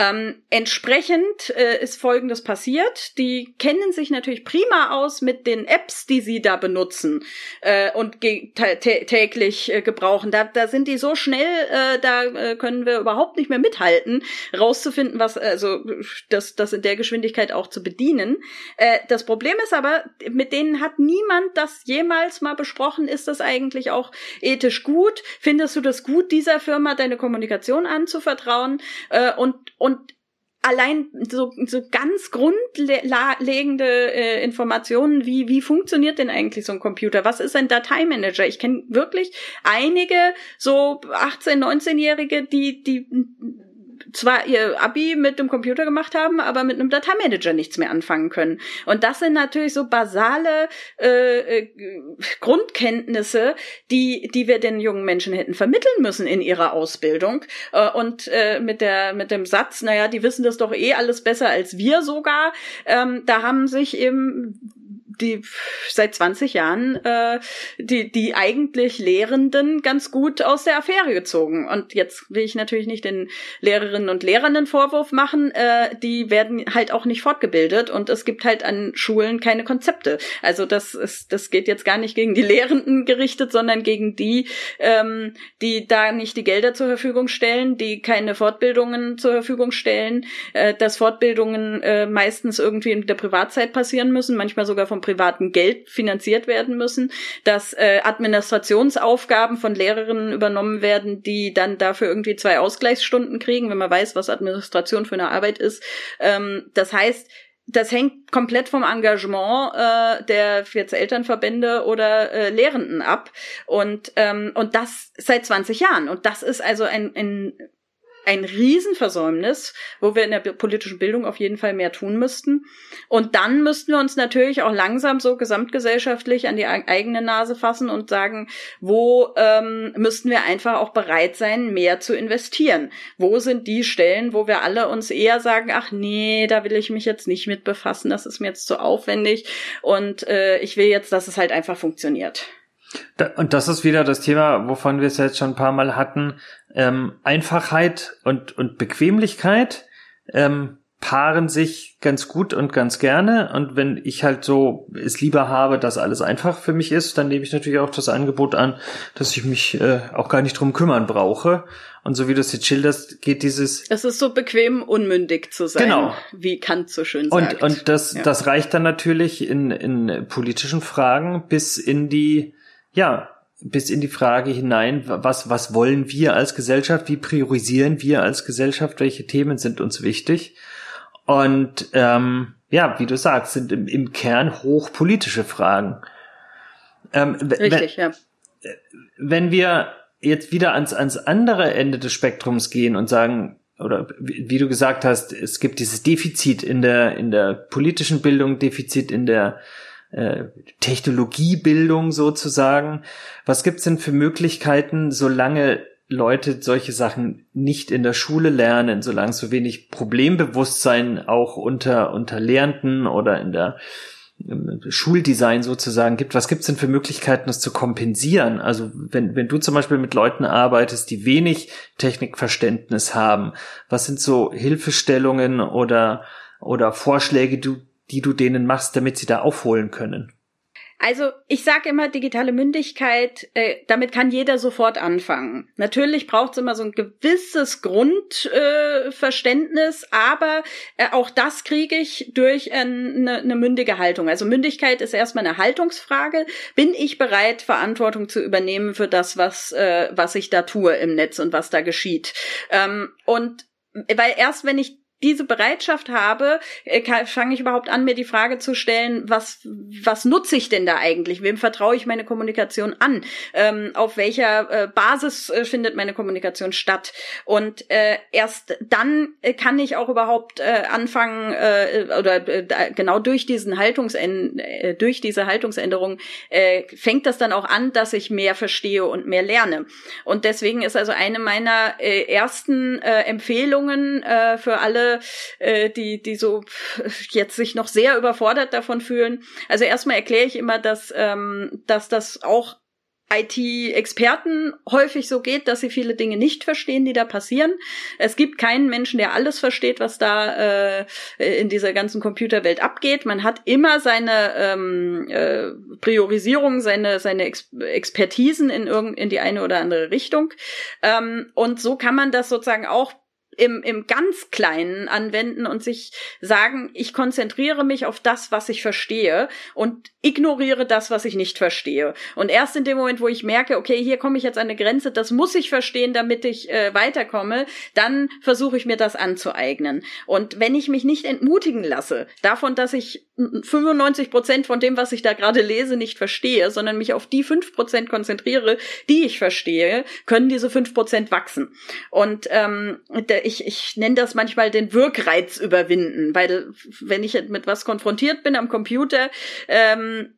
[SPEAKER 2] Ähm, entsprechend äh, ist Folgendes passiert. Die kennen sich natürlich prima aus mit den Apps, die sie da benutzen äh, und täglich äh, gebrauchen. Da, da sind die so schnell, äh, da äh, können wir überhaupt nicht mehr mithalten, rauszufinden, was, also das, das in der Geschwindigkeit auch zu bedienen. Äh, das Problem ist aber, mit denen hat niemand das jemals mal besprochen. Ist das eigentlich auch ethisch gut? Findest du das gut, dieser Firma deine Kommunikation anzuvertrauen? Äh, und und allein so, so ganz grundlegende äh, Informationen, wie, wie funktioniert denn eigentlich so ein Computer? Was ist ein Dateimanager? Ich kenne wirklich einige so 18-, 19-Jährige, die, die zwar ihr Abi mit dem Computer gemacht haben, aber mit einem Dateimanager nichts mehr anfangen können. Und das sind natürlich so basale äh, äh, Grundkenntnisse, die die wir den jungen Menschen hätten vermitteln müssen in ihrer Ausbildung. Äh, und äh, mit der mit dem Satz, naja, die wissen das doch eh alles besser als wir sogar. Ähm, da haben sich eben die seit 20 Jahren äh, die, die eigentlich Lehrenden ganz gut aus der Affäre gezogen. Und jetzt will ich natürlich nicht den Lehrerinnen und Lehrern einen Vorwurf machen, äh, die werden halt auch nicht fortgebildet und es gibt halt an Schulen keine Konzepte. Also das ist, das geht jetzt gar nicht gegen die Lehrenden gerichtet, sondern gegen die, ähm, die da nicht die Gelder zur Verfügung stellen, die keine Fortbildungen zur Verfügung stellen, äh, dass Fortbildungen äh, meistens irgendwie in der Privatzeit passieren müssen, manchmal sogar vom privaten Geld finanziert werden müssen, dass äh, Administrationsaufgaben von Lehrerinnen übernommen werden, die dann dafür irgendwie zwei Ausgleichsstunden kriegen, wenn man weiß, was Administration für eine Arbeit ist. Ähm, das heißt, das hängt komplett vom Engagement äh, der jetzt Elternverbände oder äh, Lehrenden ab und ähm, und das seit 20 Jahren und das ist also ein, ein ein Riesenversäumnis, wo wir in der politischen Bildung auf jeden Fall mehr tun müssten. Und dann müssten wir uns natürlich auch langsam so gesamtgesellschaftlich an die eigene Nase fassen und sagen, wo ähm, müssten wir einfach auch bereit sein, mehr zu investieren? Wo sind die Stellen, wo wir alle uns eher sagen, ach nee, da will ich mich jetzt nicht mit befassen, das ist mir jetzt zu aufwendig und äh, ich will jetzt, dass es halt einfach funktioniert.
[SPEAKER 1] Und das ist wieder das Thema, wovon wir es jetzt schon ein paar Mal hatten. Ähm, Einfachheit und, und Bequemlichkeit ähm, paaren sich ganz gut und ganz gerne. Und wenn ich halt so es lieber habe, dass alles einfach für mich ist, dann nehme ich natürlich auch das Angebot an, dass ich mich äh, auch gar nicht drum kümmern brauche. Und so wie du es jetzt schilderst, geht dieses.
[SPEAKER 2] Es ist so bequem, unmündig zu sein. Genau. Wie Kant so schön
[SPEAKER 1] sagt. Und, und das, ja. das reicht dann natürlich in, in politischen Fragen bis in die ja, bis in die Frage hinein, was, was wollen wir als Gesellschaft, wie priorisieren wir als Gesellschaft, welche Themen sind uns wichtig. Und ähm, ja, wie du sagst, sind im, im Kern hochpolitische Fragen.
[SPEAKER 2] Ähm, Richtig, wenn, ja.
[SPEAKER 1] Wenn wir jetzt wieder ans, ans andere Ende des Spektrums gehen und sagen, oder wie, wie du gesagt hast, es gibt dieses Defizit in der, in der politischen Bildung, Defizit in der äh, Technologiebildung sozusagen. Was gibt's denn für Möglichkeiten, solange Leute solche Sachen nicht in der Schule lernen, solange so wenig Problembewusstsein auch unter, unter Lehrenden oder in der Schuldesign sozusagen gibt. Was gibt's denn für Möglichkeiten, das zu kompensieren? Also wenn, wenn du zum Beispiel mit Leuten arbeitest, die wenig Technikverständnis haben, was sind so Hilfestellungen oder, oder Vorschläge, du, die du denen machst, damit sie da aufholen können?
[SPEAKER 2] Also ich sage immer, digitale Mündigkeit, äh, damit kann jeder sofort anfangen. Natürlich braucht es immer so ein gewisses Grundverständnis, äh, aber äh, auch das kriege ich durch eine, eine mündige Haltung. Also Mündigkeit ist erstmal eine Haltungsfrage. Bin ich bereit, Verantwortung zu übernehmen für das, was, äh, was ich da tue im Netz und was da geschieht? Ähm, und weil erst wenn ich diese Bereitschaft habe, äh, fange ich überhaupt an, mir die Frage zu stellen, was, was nutze ich denn da eigentlich? Wem vertraue ich meine Kommunikation an? Ähm, auf welcher äh, Basis äh, findet meine Kommunikation statt? Und äh, erst dann äh, kann ich auch überhaupt äh, anfangen, oder genau durch diesen Haltungsänd durch diese Haltungsänderung fängt das dann auch an, dass ich mehr verstehe und mehr lerne. Und deswegen ist also eine meiner ersten Empfehlungen für alle äh, die, die so jetzt sich noch sehr überfordert davon fühlen. Also erstmal erkläre ich immer, dass, ähm, dass das auch IT-Experten häufig so geht, dass sie viele Dinge nicht verstehen, die da passieren. Es gibt keinen Menschen, der alles versteht, was da äh, in dieser ganzen Computerwelt abgeht. Man hat immer seine ähm, äh, Priorisierung, seine, seine Ex Expertisen in, irgend, in die eine oder andere Richtung. Ähm, und so kann man das sozusagen auch im, im ganz Kleinen anwenden und sich sagen, ich konzentriere mich auf das, was ich verstehe und ignoriere das, was ich nicht verstehe. Und erst in dem Moment, wo ich merke, okay, hier komme ich jetzt an eine Grenze, das muss ich verstehen, damit ich äh, weiterkomme, dann versuche ich mir das anzueignen. Und wenn ich mich nicht entmutigen lasse davon, dass ich 95 Prozent von dem, was ich da gerade lese, nicht verstehe, sondern mich auf die fünf Prozent konzentriere, die ich verstehe, können diese fünf Prozent wachsen. Und ähm, ich nenne das manchmal den Wirkreiz überwinden, weil wenn ich mit was konfrontiert bin am Computer, ähm,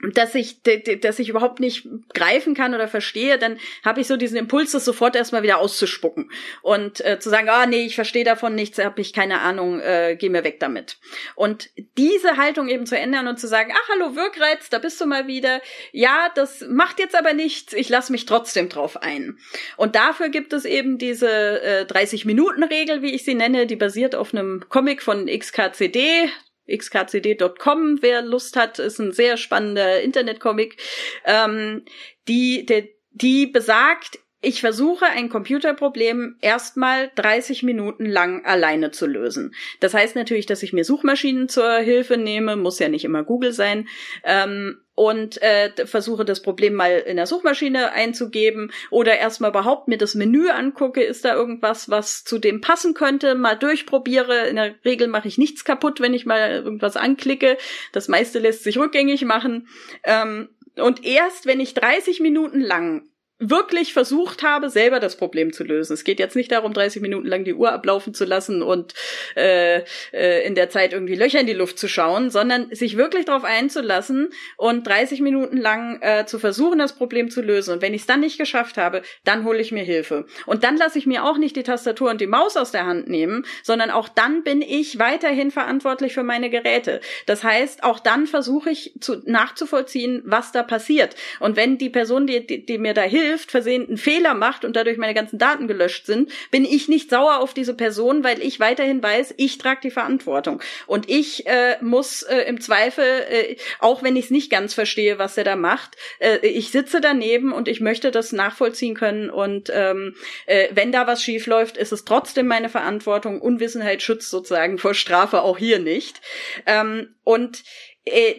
[SPEAKER 2] dass ich, dass ich überhaupt nicht greifen kann oder verstehe, dann habe ich so diesen Impuls, das sofort erstmal wieder auszuspucken und äh, zu sagen, ah nee, ich verstehe davon nichts, habe ich keine Ahnung, äh, geh mir weg damit. Und diese Haltung eben zu ändern und zu sagen, ach hallo Wirkreiz, da bist du mal wieder. Ja, das macht jetzt aber nichts, ich lasse mich trotzdem drauf ein. Und dafür gibt es eben diese äh, 30-Minuten-Regel, wie ich sie nenne, die basiert auf einem Comic von XKCD, xkcd.com, wer Lust hat, ist ein sehr spannender Internetcomic, ähm, die, die, die besagt, ich versuche ein Computerproblem erstmal 30 Minuten lang alleine zu lösen. Das heißt natürlich, dass ich mir Suchmaschinen zur Hilfe nehme, muss ja nicht immer Google sein. Ähm, und äh, versuche das Problem mal in der Suchmaschine einzugeben oder erstmal überhaupt mir das Menü angucke, ist da irgendwas, was zu dem passen könnte, mal durchprobiere. In der Regel mache ich nichts kaputt, wenn ich mal irgendwas anklicke. Das meiste lässt sich rückgängig machen. Ähm, und erst wenn ich 30 Minuten lang wirklich versucht habe, selber das Problem zu lösen. Es geht jetzt nicht darum, 30 Minuten lang die Uhr ablaufen zu lassen und äh, äh, in der Zeit irgendwie Löcher in die Luft zu schauen, sondern sich wirklich darauf einzulassen und 30 Minuten lang äh, zu versuchen, das Problem zu lösen. Und wenn ich es dann nicht geschafft habe, dann hole ich mir Hilfe. Und dann lasse ich mir auch nicht die Tastatur und die Maus aus der Hand nehmen, sondern auch dann bin ich weiterhin verantwortlich für meine Geräte. Das heißt, auch dann versuche ich zu, nachzuvollziehen, was da passiert. Und wenn die Person, die, die, die mir da hilft, hilft, versehen einen Fehler macht und dadurch meine ganzen Daten gelöscht sind, bin ich nicht sauer auf diese Person, weil ich weiterhin weiß, ich trage die Verantwortung. Und ich äh, muss äh, im Zweifel, äh, auch wenn ich es nicht ganz verstehe, was er da macht, äh, ich sitze daneben und ich möchte das nachvollziehen können. Und ähm, äh, wenn da was schief läuft, ist es trotzdem meine Verantwortung. Unwissenheit schützt sozusagen vor Strafe auch hier nicht. Ähm, und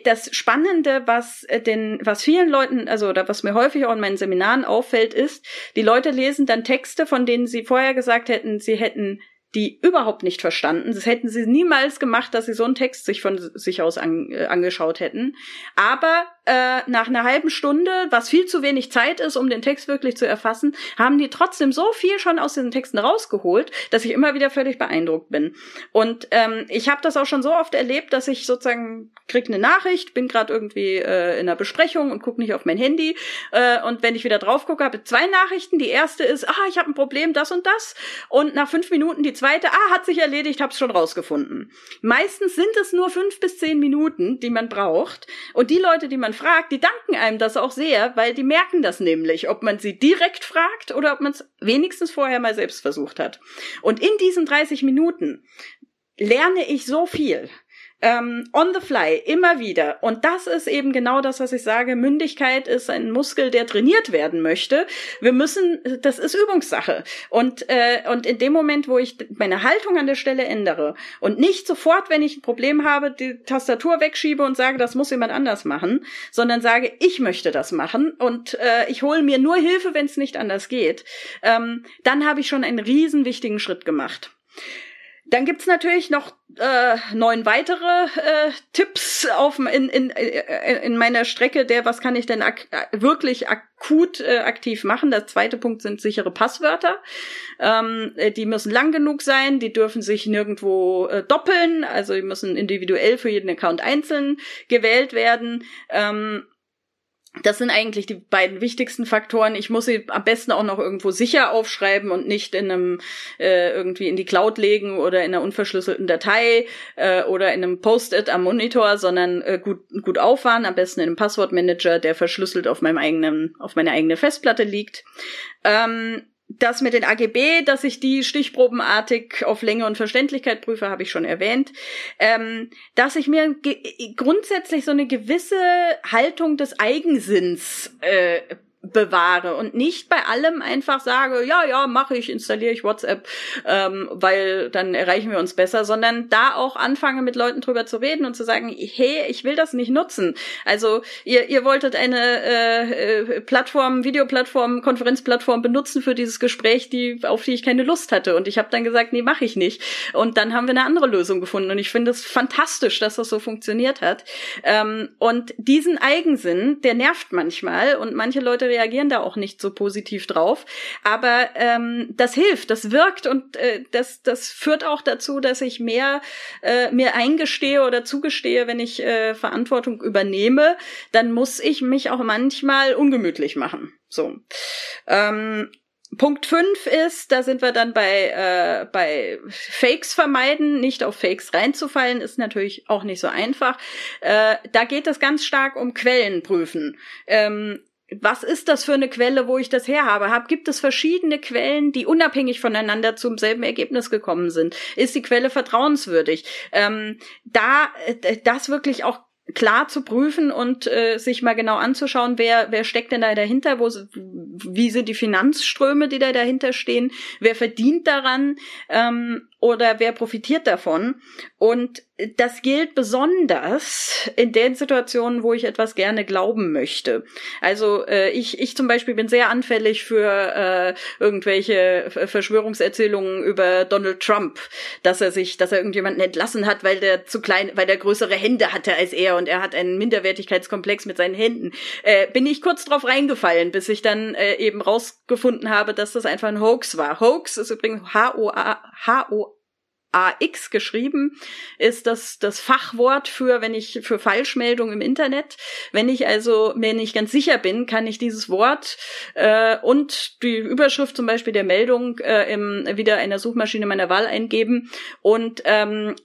[SPEAKER 2] das Spannende, was äh, den, was vielen Leuten, also oder was mir häufig auch in meinen Seminaren auffällt, ist, die Leute lesen dann Texte, von denen sie vorher gesagt hätten, sie hätten die überhaupt nicht verstanden. Das hätten sie niemals gemacht, dass sie so einen Text sich von sich aus an, äh, angeschaut hätten. Aber äh, nach einer halben Stunde, was viel zu wenig Zeit ist, um den Text wirklich zu erfassen, haben die trotzdem so viel schon aus diesen Texten rausgeholt, dass ich immer wieder völlig beeindruckt bin. Und ähm, ich habe das auch schon so oft erlebt, dass ich sozusagen krieg eine Nachricht, bin gerade irgendwie äh, in einer Besprechung und gucke nicht auf mein Handy. Äh, und wenn ich wieder drauf gucke, habe ich zwei Nachrichten. Die erste ist, ah, ich habe ein Problem, das und das. Und nach fünf Minuten die zweite, ah, hat sich erledigt, hab's schon rausgefunden. Meistens sind es nur fünf bis zehn Minuten, die man braucht. Und die Leute, die man fragt, die danken einem das auch sehr, weil die merken das nämlich, ob man sie direkt fragt oder ob man es wenigstens vorher mal selbst versucht hat. Und in diesen 30 Minuten lerne ich so viel ähm, on the fly, immer wieder. Und das ist eben genau das, was ich sage. Mündigkeit ist ein Muskel, der trainiert werden möchte. Wir müssen, das ist Übungssache. Und, äh, und in dem Moment, wo ich meine Haltung an der Stelle ändere und nicht sofort, wenn ich ein Problem habe, die Tastatur wegschiebe und sage, das muss jemand anders machen, sondern sage, ich möchte das machen und äh, ich hole mir nur Hilfe, wenn es nicht anders geht, ähm, dann habe ich schon einen riesen wichtigen Schritt gemacht. Dann gibt's natürlich noch äh, neun weitere äh, Tipps auf, in, in, äh, in meiner Strecke der, was kann ich denn ak wirklich akut äh, aktiv machen. Der zweite Punkt sind sichere Passwörter. Ähm, äh, die müssen lang genug sein, die dürfen sich nirgendwo äh, doppeln, also die müssen individuell für jeden Account einzeln gewählt werden. Ähm, das sind eigentlich die beiden wichtigsten Faktoren. Ich muss sie am besten auch noch irgendwo sicher aufschreiben und nicht in einem äh, irgendwie in die Cloud legen oder in einer unverschlüsselten Datei äh, oder in einem Post-it am Monitor, sondern äh, gut gut aufwahren. Am besten in einem Passwortmanager, der verschlüsselt auf meinem eigenen auf meiner eigenen Festplatte liegt. Ähm, das mit den AGB, dass ich die stichprobenartig auf Länge und Verständlichkeit prüfe, habe ich schon erwähnt. Ähm, dass ich mir grundsätzlich so eine gewisse Haltung des Eigensinns äh, bewahre und nicht bei allem einfach sage, ja, ja, mache ich, installiere ich WhatsApp, ähm, weil dann erreichen wir uns besser, sondern da auch anfange mit Leuten drüber zu reden und zu sagen, hey, ich will das nicht nutzen. Also ihr, ihr wolltet eine äh, äh, Plattform, Videoplattform, Konferenzplattform benutzen für dieses Gespräch, die auf die ich keine Lust hatte und ich habe dann gesagt, nee, mache ich nicht. Und dann haben wir eine andere Lösung gefunden und ich finde es fantastisch, dass das so funktioniert hat. Ähm, und diesen Eigensinn, der nervt manchmal und manche Leute reagieren da auch nicht so positiv drauf. Aber ähm, das hilft, das wirkt und äh, das, das führt auch dazu, dass ich mehr äh, mir eingestehe oder zugestehe, wenn ich äh, Verantwortung übernehme, dann muss ich mich auch manchmal ungemütlich machen. So. Ähm, Punkt fünf ist, da sind wir dann bei, äh, bei Fakes vermeiden, nicht auf Fakes reinzufallen, ist natürlich auch nicht so einfach. Äh, da geht es ganz stark um Quellen prüfen. Ähm, was ist das für eine Quelle, wo ich das her habe? Hab, gibt es verschiedene Quellen, die unabhängig voneinander zum selben Ergebnis gekommen sind? Ist die Quelle vertrauenswürdig? Ähm, da äh, das wirklich auch klar zu prüfen und äh, sich mal genau anzuschauen, wer wer steckt denn da dahinter, wo wie sind die Finanzströme, die da dahinter stehen, wer verdient daran ähm, oder wer profitiert davon und das gilt besonders in den Situationen, wo ich etwas gerne glauben möchte. Also äh, ich, ich zum Beispiel bin sehr anfällig für äh, irgendwelche Verschwörungserzählungen über Donald Trump, dass er sich, dass er irgendjemanden entlassen hat, weil der zu klein, weil der größere Hände hatte als er und er hat einen Minderwertigkeitskomplex mit seinen Händen. Äh, bin ich kurz drauf reingefallen, bis ich dann äh, eben rausgefunden habe, dass das einfach ein Hoax war. Hoax ist übrigens H-O-A H-O AX geschrieben, ist das das Fachwort für, wenn ich, für Falschmeldung im Internet. Wenn ich also mir nicht ganz sicher bin, kann ich dieses Wort äh, und die Überschrift zum Beispiel der Meldung äh, im, wieder in der Suchmaschine meiner Wahl eingeben und ähm,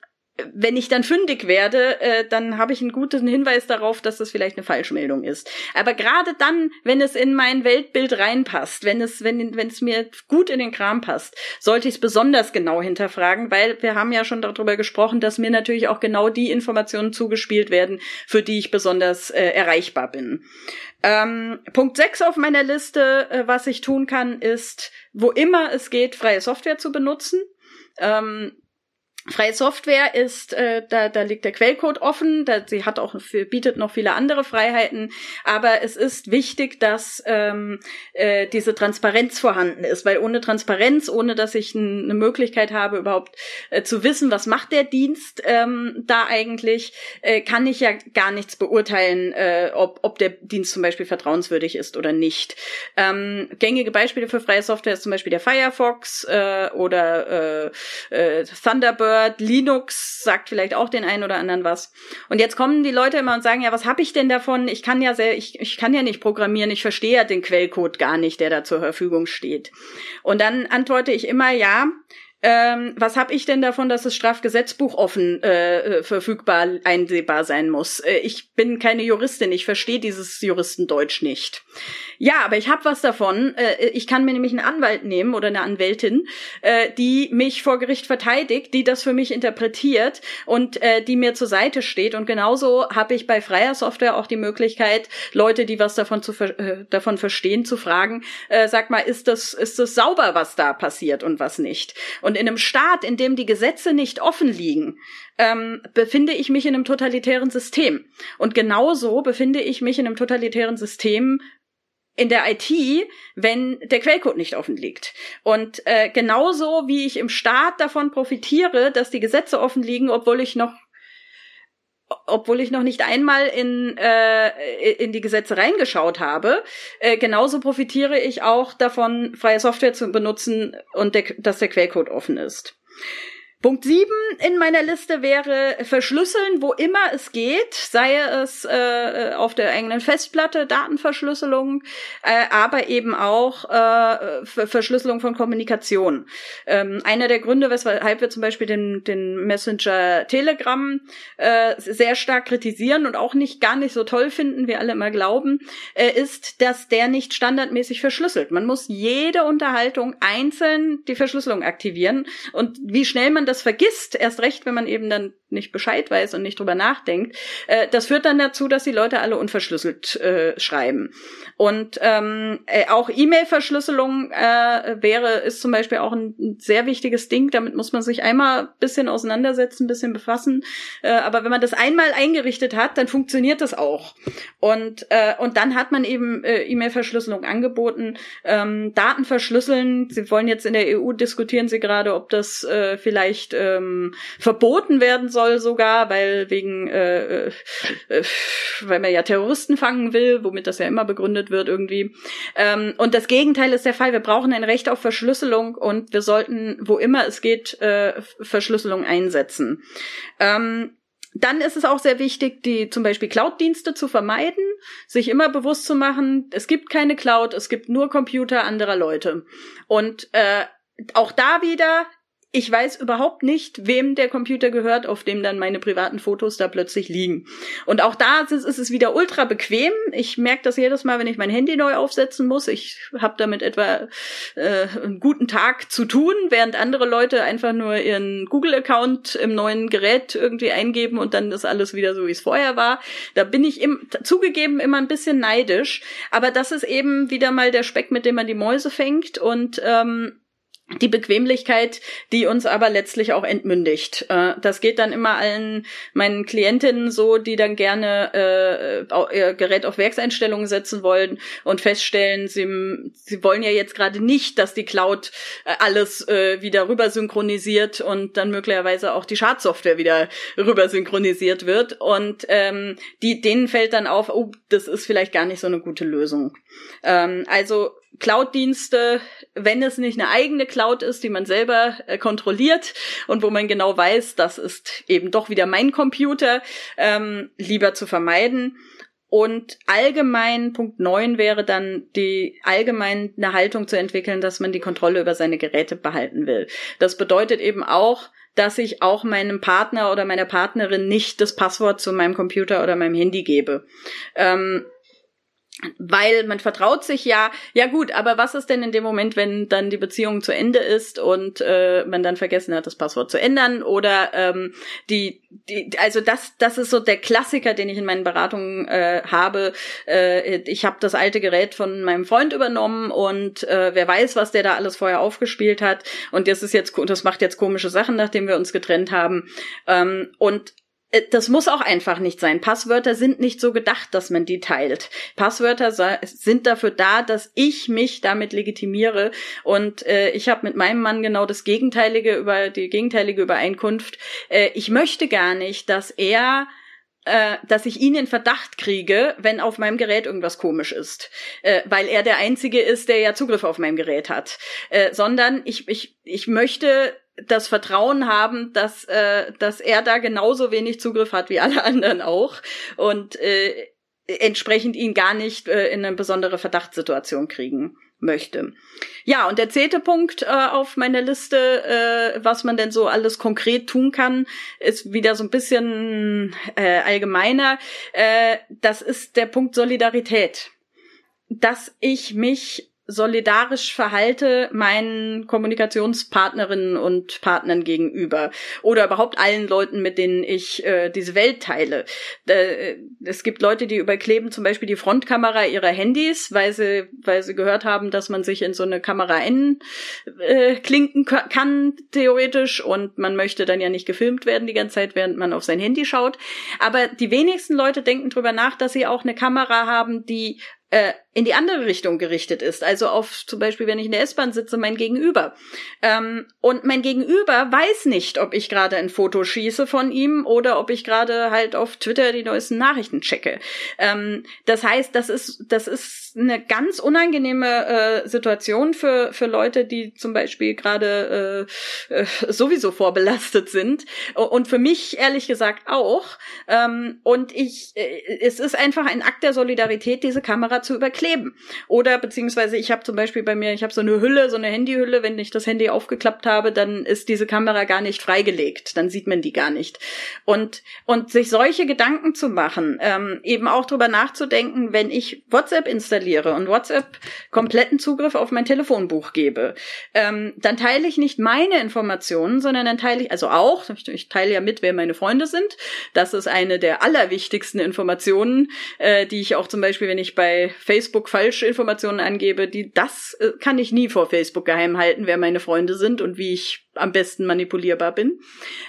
[SPEAKER 2] wenn ich dann fündig werde, äh, dann habe ich einen guten Hinweis darauf, dass das vielleicht eine Falschmeldung ist. Aber gerade dann, wenn es in mein Weltbild reinpasst, wenn es, wenn, wenn es mir gut in den Kram passt, sollte ich es besonders genau hinterfragen, weil wir haben ja schon darüber gesprochen, dass mir natürlich auch genau die Informationen zugespielt werden, für die ich besonders äh, erreichbar bin. Ähm, Punkt 6 auf meiner Liste, äh, was ich tun kann, ist, wo immer es geht, freie Software zu benutzen. Ähm, Freie Software ist, äh, da, da liegt der Quellcode offen, da, sie hat auch für, bietet noch viele andere Freiheiten, aber es ist wichtig, dass ähm, äh, diese Transparenz vorhanden ist, weil ohne Transparenz, ohne dass ich eine Möglichkeit habe, überhaupt äh, zu wissen, was macht der Dienst ähm, da eigentlich, äh, kann ich ja gar nichts beurteilen, äh, ob, ob der Dienst zum Beispiel vertrauenswürdig ist oder nicht. Ähm, gängige Beispiele für freie Software ist zum Beispiel der Firefox äh, oder äh, äh, Thunderbird Word, Linux sagt vielleicht auch den einen oder anderen was. Und jetzt kommen die Leute immer und sagen, ja, was habe ich denn davon? Ich kann ja sehr, ich, ich kann ja nicht programmieren, ich verstehe ja den Quellcode gar nicht, der da zur Verfügung steht. Und dann antworte ich immer, ja, ähm, was habe ich denn davon, dass das Strafgesetzbuch offen äh, äh, verfügbar einsehbar sein muss? Äh, ich bin keine Juristin, ich verstehe dieses Juristendeutsch nicht. Ja, aber ich habe was davon. Äh, ich kann mir nämlich einen Anwalt nehmen oder eine Anwältin, äh, die mich vor Gericht verteidigt, die das für mich interpretiert und äh, die mir zur Seite steht. Und genauso habe ich bei freier Software auch die Möglichkeit, Leute, die was davon zu äh, davon verstehen, zu fragen. Äh, sag mal, ist das ist das sauber, was da passiert und was nicht? Und in einem Staat, in dem die Gesetze nicht offen liegen, ähm, befinde ich mich in einem totalitären System. Und genauso befinde ich mich in einem totalitären System, in der IT, wenn der Quellcode nicht offen liegt. Und äh, genauso wie ich im Staat davon profitiere, dass die Gesetze offen liegen, obwohl ich noch obwohl ich noch nicht einmal in, äh, in die Gesetze reingeschaut habe, äh, genauso profitiere ich auch davon, freie Software zu benutzen und der, dass der Quellcode offen ist. Punkt sieben in meiner Liste wäre verschlüsseln, wo immer es geht, sei es äh, auf der eigenen Festplatte, Datenverschlüsselung, äh, aber eben auch äh, Verschlüsselung von Kommunikation. Ähm, einer der Gründe, weshalb wir zum Beispiel den, den Messenger Telegram äh, sehr stark kritisieren und auch nicht gar nicht so toll finden, wie alle immer glauben, äh, ist, dass der nicht standardmäßig verschlüsselt. Man muss jede Unterhaltung einzeln die Verschlüsselung aktivieren und wie schnell man das das vergisst, erst recht, wenn man eben dann nicht Bescheid weiß und nicht drüber nachdenkt, äh, das führt dann dazu, dass die Leute alle unverschlüsselt äh, schreiben. Und ähm, äh, auch E-Mail-Verschlüsselung äh, wäre, ist zum Beispiel auch ein, ein, sehr wichtiges Ding. Damit muss man sich einmal bisschen auseinandersetzen, bisschen befassen. Äh, aber wenn man das einmal eingerichtet hat, dann funktioniert das auch. Und, äh, und dann hat man eben äh, E-Mail-Verschlüsselung angeboten. Ähm, Daten verschlüsseln. Sie wollen jetzt in der EU diskutieren Sie gerade, ob das äh, vielleicht ähm, verboten werden soll sogar, weil wegen, äh, äh, weil man ja Terroristen fangen will, womit das ja immer begründet wird irgendwie. Ähm, und das Gegenteil ist der Fall. Wir brauchen ein Recht auf Verschlüsselung und wir sollten, wo immer es geht, äh, Verschlüsselung einsetzen. Ähm, dann ist es auch sehr wichtig, die zum Beispiel Cloud-Dienste zu vermeiden, sich immer bewusst zu machen, es gibt keine Cloud, es gibt nur Computer anderer Leute. Und äh, auch da wieder ich weiß überhaupt nicht, wem der Computer gehört, auf dem dann meine privaten Fotos da plötzlich liegen. Und auch da ist, ist es wieder ultra bequem. Ich merke das jedes Mal, wenn ich mein Handy neu aufsetzen muss. Ich habe damit etwa äh, einen guten Tag zu tun, während andere Leute einfach nur ihren Google-Account im neuen Gerät irgendwie eingeben und dann ist alles wieder so, wie es vorher war. Da bin ich im, zugegeben immer ein bisschen neidisch. Aber das ist eben wieder mal der Speck, mit dem man die Mäuse fängt und ähm, die Bequemlichkeit, die uns aber letztlich auch entmündigt. Äh, das geht dann immer allen meinen Klientinnen so, die dann gerne äh, ihr Gerät auf Werkseinstellungen setzen wollen und feststellen, sie, sie wollen ja jetzt gerade nicht, dass die Cloud äh, alles äh, wieder rüber synchronisiert und dann möglicherweise auch die Schadsoftware wieder rüber synchronisiert wird. Und ähm, die, denen fällt dann auf, oh, das ist vielleicht gar nicht so eine gute Lösung. Ähm, also Cloud-Dienste, wenn es nicht eine eigene Cloud ist, die man selber äh, kontrolliert und wo man genau weiß, das ist eben doch wieder mein Computer, ähm, lieber zu vermeiden. Und allgemein, Punkt neun wäre dann die allgemein eine Haltung zu entwickeln, dass man die Kontrolle über seine Geräte behalten will. Das bedeutet eben auch, dass ich auch meinem Partner oder meiner Partnerin nicht das Passwort zu meinem Computer oder meinem Handy gebe. Ähm, weil man vertraut sich ja, ja gut, aber was ist denn in dem Moment, wenn dann die Beziehung zu Ende ist und äh, man dann vergessen hat, das Passwort zu ändern oder ähm, die, die, also das, das ist so der Klassiker, den ich in meinen Beratungen äh, habe. Äh, ich habe das alte Gerät von meinem Freund übernommen und äh, wer weiß, was der da alles vorher aufgespielt hat und das ist jetzt, das macht jetzt komische Sachen, nachdem wir uns getrennt haben ähm, und das muss auch einfach nicht sein. Passwörter sind nicht so gedacht, dass man die teilt. Passwörter sind dafür da, dass ich mich damit legitimiere. Und äh, ich habe mit meinem Mann genau das Gegenteilige über die gegenteilige Übereinkunft. Äh, ich möchte gar nicht, dass er äh, dass ich ihn in Verdacht kriege, wenn auf meinem Gerät irgendwas komisch ist, äh, weil er der Einzige ist, der ja Zugriff auf meinem Gerät hat, äh, sondern ich, ich, ich möchte das Vertrauen haben, dass, äh, dass er da genauso wenig Zugriff hat wie alle anderen auch und äh, entsprechend ihn gar nicht äh, in eine besondere Verdachtssituation kriegen möchte. Ja, und der zehnte Punkt äh, auf meiner Liste, äh, was man denn so alles konkret tun kann, ist wieder so ein bisschen äh, allgemeiner. Äh, das ist der Punkt Solidarität. Dass ich mich solidarisch verhalte meinen Kommunikationspartnerinnen und Partnern gegenüber oder überhaupt allen Leuten, mit denen ich äh, diese Welt teile. Äh, es gibt Leute, die überkleben zum Beispiel die Frontkamera ihrer Handys, weil sie, weil sie gehört haben, dass man sich in so eine Kamera einklinken äh, kann, theoretisch, und man möchte dann ja nicht gefilmt werden die ganze Zeit, während man auf sein Handy schaut. Aber die wenigsten Leute denken drüber nach, dass sie auch eine Kamera haben, die äh, in die andere Richtung gerichtet ist. Also auf zum Beispiel, wenn ich in der S-Bahn sitze, mein Gegenüber. Ähm, und mein Gegenüber weiß nicht, ob ich gerade ein Foto schieße von ihm oder ob ich gerade halt auf Twitter die neuesten Nachrichten checke. Ähm, das heißt, das ist, das ist eine ganz unangenehme äh, Situation für, für Leute, die zum Beispiel gerade äh, äh, sowieso vorbelastet sind. Und für mich ehrlich gesagt auch. Ähm, und ich, äh, es ist einfach ein Akt der Solidarität, diese Kamera zu überkleben. Oder beziehungsweise ich habe zum Beispiel bei mir, ich habe so eine Hülle, so eine Handyhülle, wenn ich das Handy aufgeklappt habe, dann ist diese Kamera gar nicht freigelegt, dann sieht man die gar nicht. Und, und sich solche Gedanken zu machen, ähm, eben auch drüber nachzudenken, wenn ich WhatsApp installiere und WhatsApp kompletten Zugriff auf mein Telefonbuch gebe, ähm, dann teile ich nicht meine Informationen, sondern dann teile ich, also auch, ich teile ja mit, wer meine Freunde sind. Das ist eine der allerwichtigsten Informationen, äh, die ich auch zum Beispiel, wenn ich bei Facebook falsche Informationen angebe, die das äh, kann ich nie vor Facebook geheim halten, wer meine Freunde sind und wie ich am besten manipulierbar bin.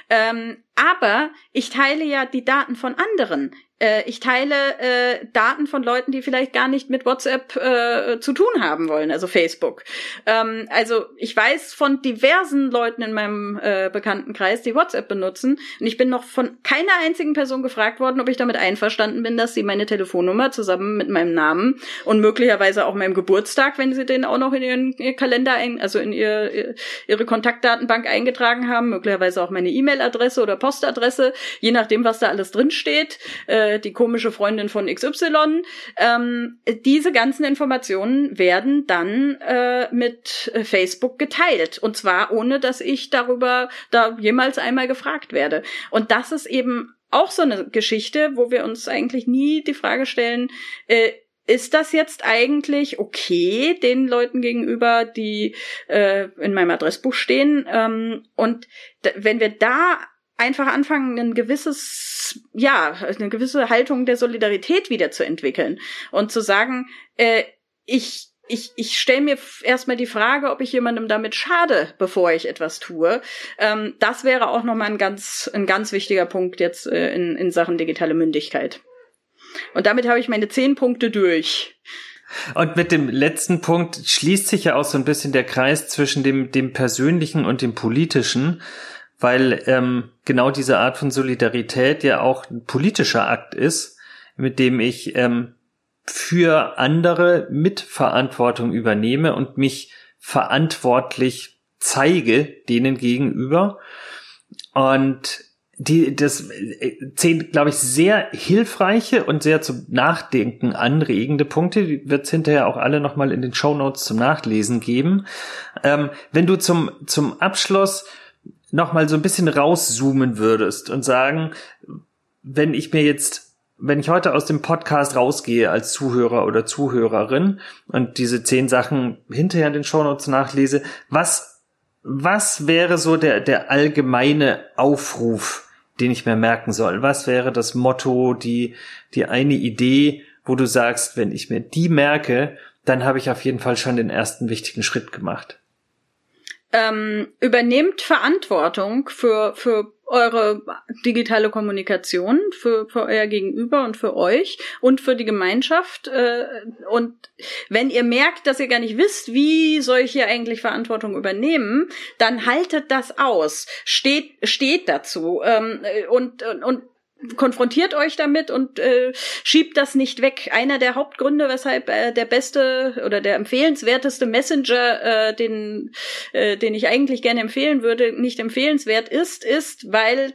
[SPEAKER 2] Ähm, aber ich teile ja die Daten von anderen. Äh, ich teile äh, Daten von Leuten, die vielleicht gar nicht mit WhatsApp äh, zu tun haben wollen, also Facebook. Ähm, also ich weiß von diversen Leuten in meinem äh, Bekanntenkreis, die WhatsApp benutzen. Und ich bin noch von keiner einzigen Person gefragt worden, ob ich damit einverstanden bin, dass sie meine Telefonnummer zusammen mit meinem Namen und möglicherweise auch meinem Geburtstag, wenn sie den auch noch in ihren ihr Kalender, ein, also in ihr, ihre Kontaktdatenbank eingetragen haben, möglicherweise auch meine E-Mail-Adresse oder Postadresse, je nachdem, was da alles drin steht. Äh, äh, die komische Freundin von XY. Ähm, diese ganzen Informationen werden dann äh, mit Facebook geteilt. Und zwar ohne, dass ich darüber da jemals einmal gefragt werde. Und das ist eben auch so eine Geschichte, wo wir uns eigentlich nie die Frage stellen, äh, ist das jetzt eigentlich okay den Leuten gegenüber, die äh, in meinem Adressbuch stehen? Ähm, und wenn wir da einfach anfangen, ein gewisses, ja, eine gewisse Haltung der Solidarität wieder zu entwickeln und zu sagen, äh, ich ich, ich stelle mir erstmal die Frage, ob ich jemandem damit schade, bevor ich etwas tue. Ähm, das wäre auch nochmal ein ganz, ein ganz wichtiger Punkt jetzt äh, in, in Sachen digitale Mündigkeit. Und damit habe ich meine zehn Punkte durch.
[SPEAKER 1] Und mit dem letzten Punkt schließt sich ja auch so ein bisschen der Kreis zwischen dem, dem Persönlichen und dem Politischen weil ähm, genau diese Art von Solidarität ja auch ein politischer Akt ist, mit dem ich ähm, für andere Mitverantwortung übernehme und mich verantwortlich zeige denen gegenüber. Und die, das äh, zehn, glaube ich, sehr hilfreiche und sehr zum Nachdenken anregende Punkte. Die wird es hinterher auch alle nochmal in den Show Notes zum Nachlesen geben. Ähm, wenn du zum, zum Abschluss noch mal so ein bisschen rauszoomen würdest und sagen, wenn ich mir jetzt, wenn ich heute aus dem Podcast rausgehe als Zuhörer oder Zuhörerin und diese zehn Sachen hinterher in den Shownotes nachlese, was, was wäre so der, der allgemeine Aufruf, den ich mir merken soll? Was wäre das Motto, die, die eine Idee, wo du sagst, wenn ich mir die merke, dann habe ich auf jeden Fall schon den ersten wichtigen Schritt gemacht
[SPEAKER 2] ähm, übernehmt Verantwortung für, für eure digitale Kommunikation, für, für euer Gegenüber und für euch und für die Gemeinschaft. Äh, und wenn ihr merkt, dass ihr gar nicht wisst, wie soll ich hier eigentlich Verantwortung übernehmen, dann haltet das aus. Steht, steht dazu. Ähm, und, und konfrontiert euch damit und äh, schiebt das nicht weg. Einer der Hauptgründe, weshalb äh, der beste oder der empfehlenswerteste Messenger, äh, den, äh, den ich eigentlich gerne empfehlen würde, nicht empfehlenswert ist, ist, weil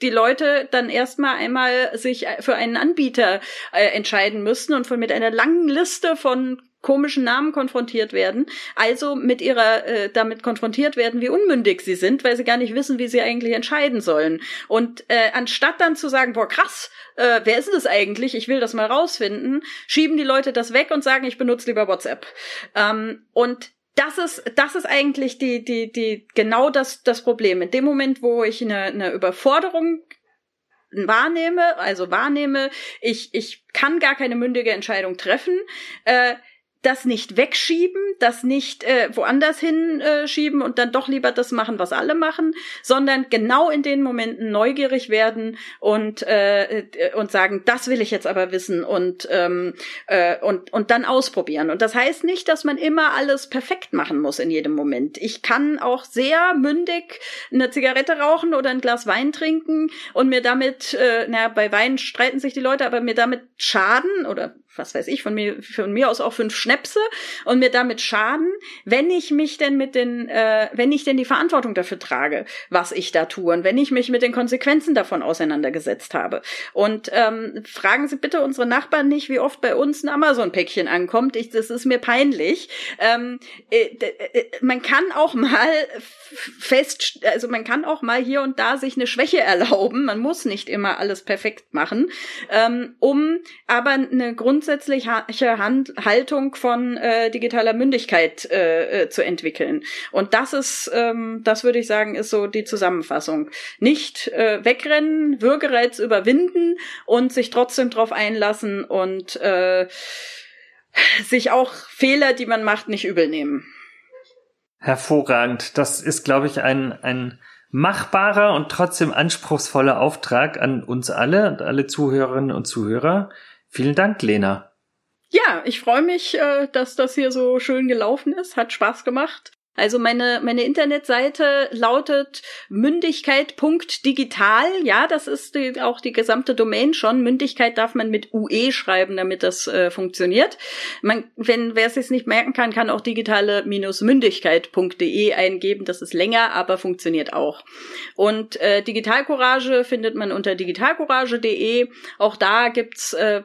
[SPEAKER 2] die Leute dann erstmal einmal sich für einen Anbieter äh, entscheiden müssten und von mit einer langen Liste von komischen Namen konfrontiert werden, also mit ihrer äh, damit konfrontiert werden, wie unmündig sie sind, weil sie gar nicht wissen, wie sie eigentlich entscheiden sollen. Und äh, anstatt dann zu sagen, boah krass, äh, wer ist das eigentlich? Ich will das mal rausfinden, schieben die Leute das weg und sagen, ich benutze lieber WhatsApp. Ähm, und das ist, das ist eigentlich die, die, die, genau das, das Problem. In dem Moment, wo ich eine, eine Überforderung wahrnehme, also wahrnehme, ich, ich kann gar keine mündige Entscheidung treffen, äh, das nicht wegschieben, das nicht äh, woanders hinschieben äh, und dann doch lieber das machen, was alle machen, sondern genau in den Momenten neugierig werden und äh, äh, und sagen, das will ich jetzt aber wissen und ähm, äh, und und dann ausprobieren. Und das heißt nicht, dass man immer alles perfekt machen muss in jedem Moment. Ich kann auch sehr mündig eine Zigarette rauchen oder ein Glas Wein trinken und mir damit, äh, naja, bei Wein streiten sich die Leute, aber mir damit schaden oder was weiß ich, von mir, von mir aus auch fünf Schnäpse und mir damit schaden, wenn ich mich denn mit den, äh, wenn ich denn die Verantwortung dafür trage, was ich da tue und wenn ich mich mit den Konsequenzen davon auseinandergesetzt habe. Und ähm, fragen Sie bitte unsere Nachbarn nicht, wie oft bei uns ein Amazon-Päckchen ankommt. Ich, das ist mir peinlich. Ähm, äh, äh, man kann auch mal fest, also man kann auch mal hier und da sich eine Schwäche erlauben. Man muss nicht immer alles perfekt machen, ähm, um aber eine Grund grundsätzliche Haltung von äh, digitaler Mündigkeit äh, äh, zu entwickeln. Und das ist, ähm, das würde ich sagen, ist so die Zusammenfassung. Nicht äh, wegrennen, Würgereiz überwinden und sich trotzdem drauf einlassen und äh, sich auch Fehler, die man macht, nicht übel nehmen.
[SPEAKER 1] Hervorragend. Das ist, glaube ich, ein, ein machbarer und trotzdem anspruchsvoller Auftrag an uns alle und alle Zuhörerinnen und Zuhörer. Vielen Dank, Lena.
[SPEAKER 2] Ja, ich freue mich, äh, dass das hier so schön gelaufen ist. Hat Spaß gemacht. Also meine, meine Internetseite lautet mündigkeit.digital. Ja, das ist die, auch die gesamte Domain schon. Mündigkeit darf man mit UE schreiben, damit das äh, funktioniert. Man, wenn wer es jetzt nicht merken kann, kann auch digitale-mündigkeit.de eingeben. Das ist länger, aber funktioniert auch. Und äh, Digitalcourage findet man unter digitalcourage.de. Auch da gibt's äh,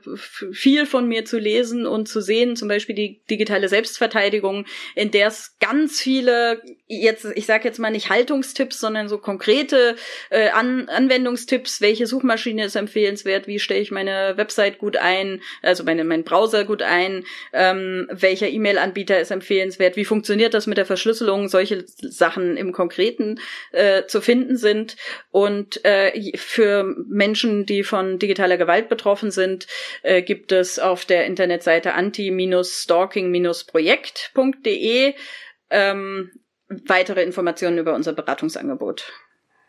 [SPEAKER 2] viel von mir zu lesen und zu sehen. Zum Beispiel die digitale Selbstverteidigung, in der es ganz viel viele jetzt, ich sage jetzt mal nicht Haltungstipps, sondern so konkrete äh, An Anwendungstipps, welche Suchmaschine ist empfehlenswert, wie stelle ich meine Website gut ein, also meine, mein Browser gut ein, ähm, welcher E-Mail-Anbieter ist empfehlenswert, wie funktioniert das mit der Verschlüsselung, solche Sachen im Konkreten äh, zu finden sind. Und äh, für Menschen, die von digitaler Gewalt betroffen sind, äh, gibt es auf der Internetseite anti-stalking-projekt.de ähm, weitere Informationen über unser Beratungsangebot.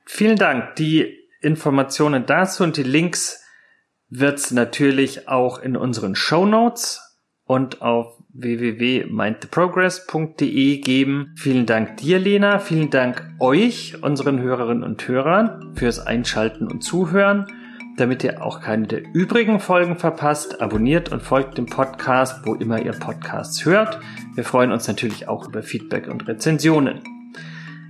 [SPEAKER 1] Vielen Dank. Die Informationen dazu und die Links wird's natürlich auch in unseren Show Notes und auf www.mindtheprogress.de geben. Vielen Dank dir, Lena. Vielen Dank euch, unseren Hörerinnen und Hörern, fürs Einschalten und Zuhören. Damit ihr auch keine der übrigen Folgen verpasst, abonniert und folgt dem Podcast, wo immer ihr Podcasts hört. Wir freuen uns natürlich auch über Feedback und Rezensionen.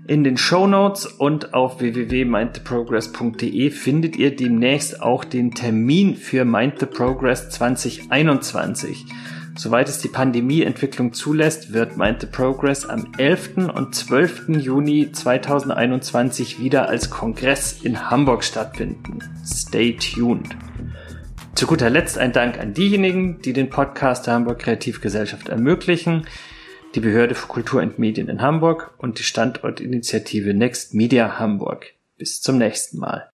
[SPEAKER 1] In den Show Notes und auf www.mindtheprogress.de findet ihr demnächst auch den Termin für Mind the Progress 2021. Soweit es die Pandemieentwicklung zulässt, wird Mind the Progress am 11. und 12. Juni 2021 wieder als Kongress in Hamburg stattfinden. Stay tuned. Zu guter Letzt ein Dank an diejenigen, die den Podcast der Hamburg Kreativgesellschaft ermöglichen, die Behörde für Kultur und Medien in Hamburg und die Standortinitiative Next Media Hamburg. Bis zum nächsten Mal.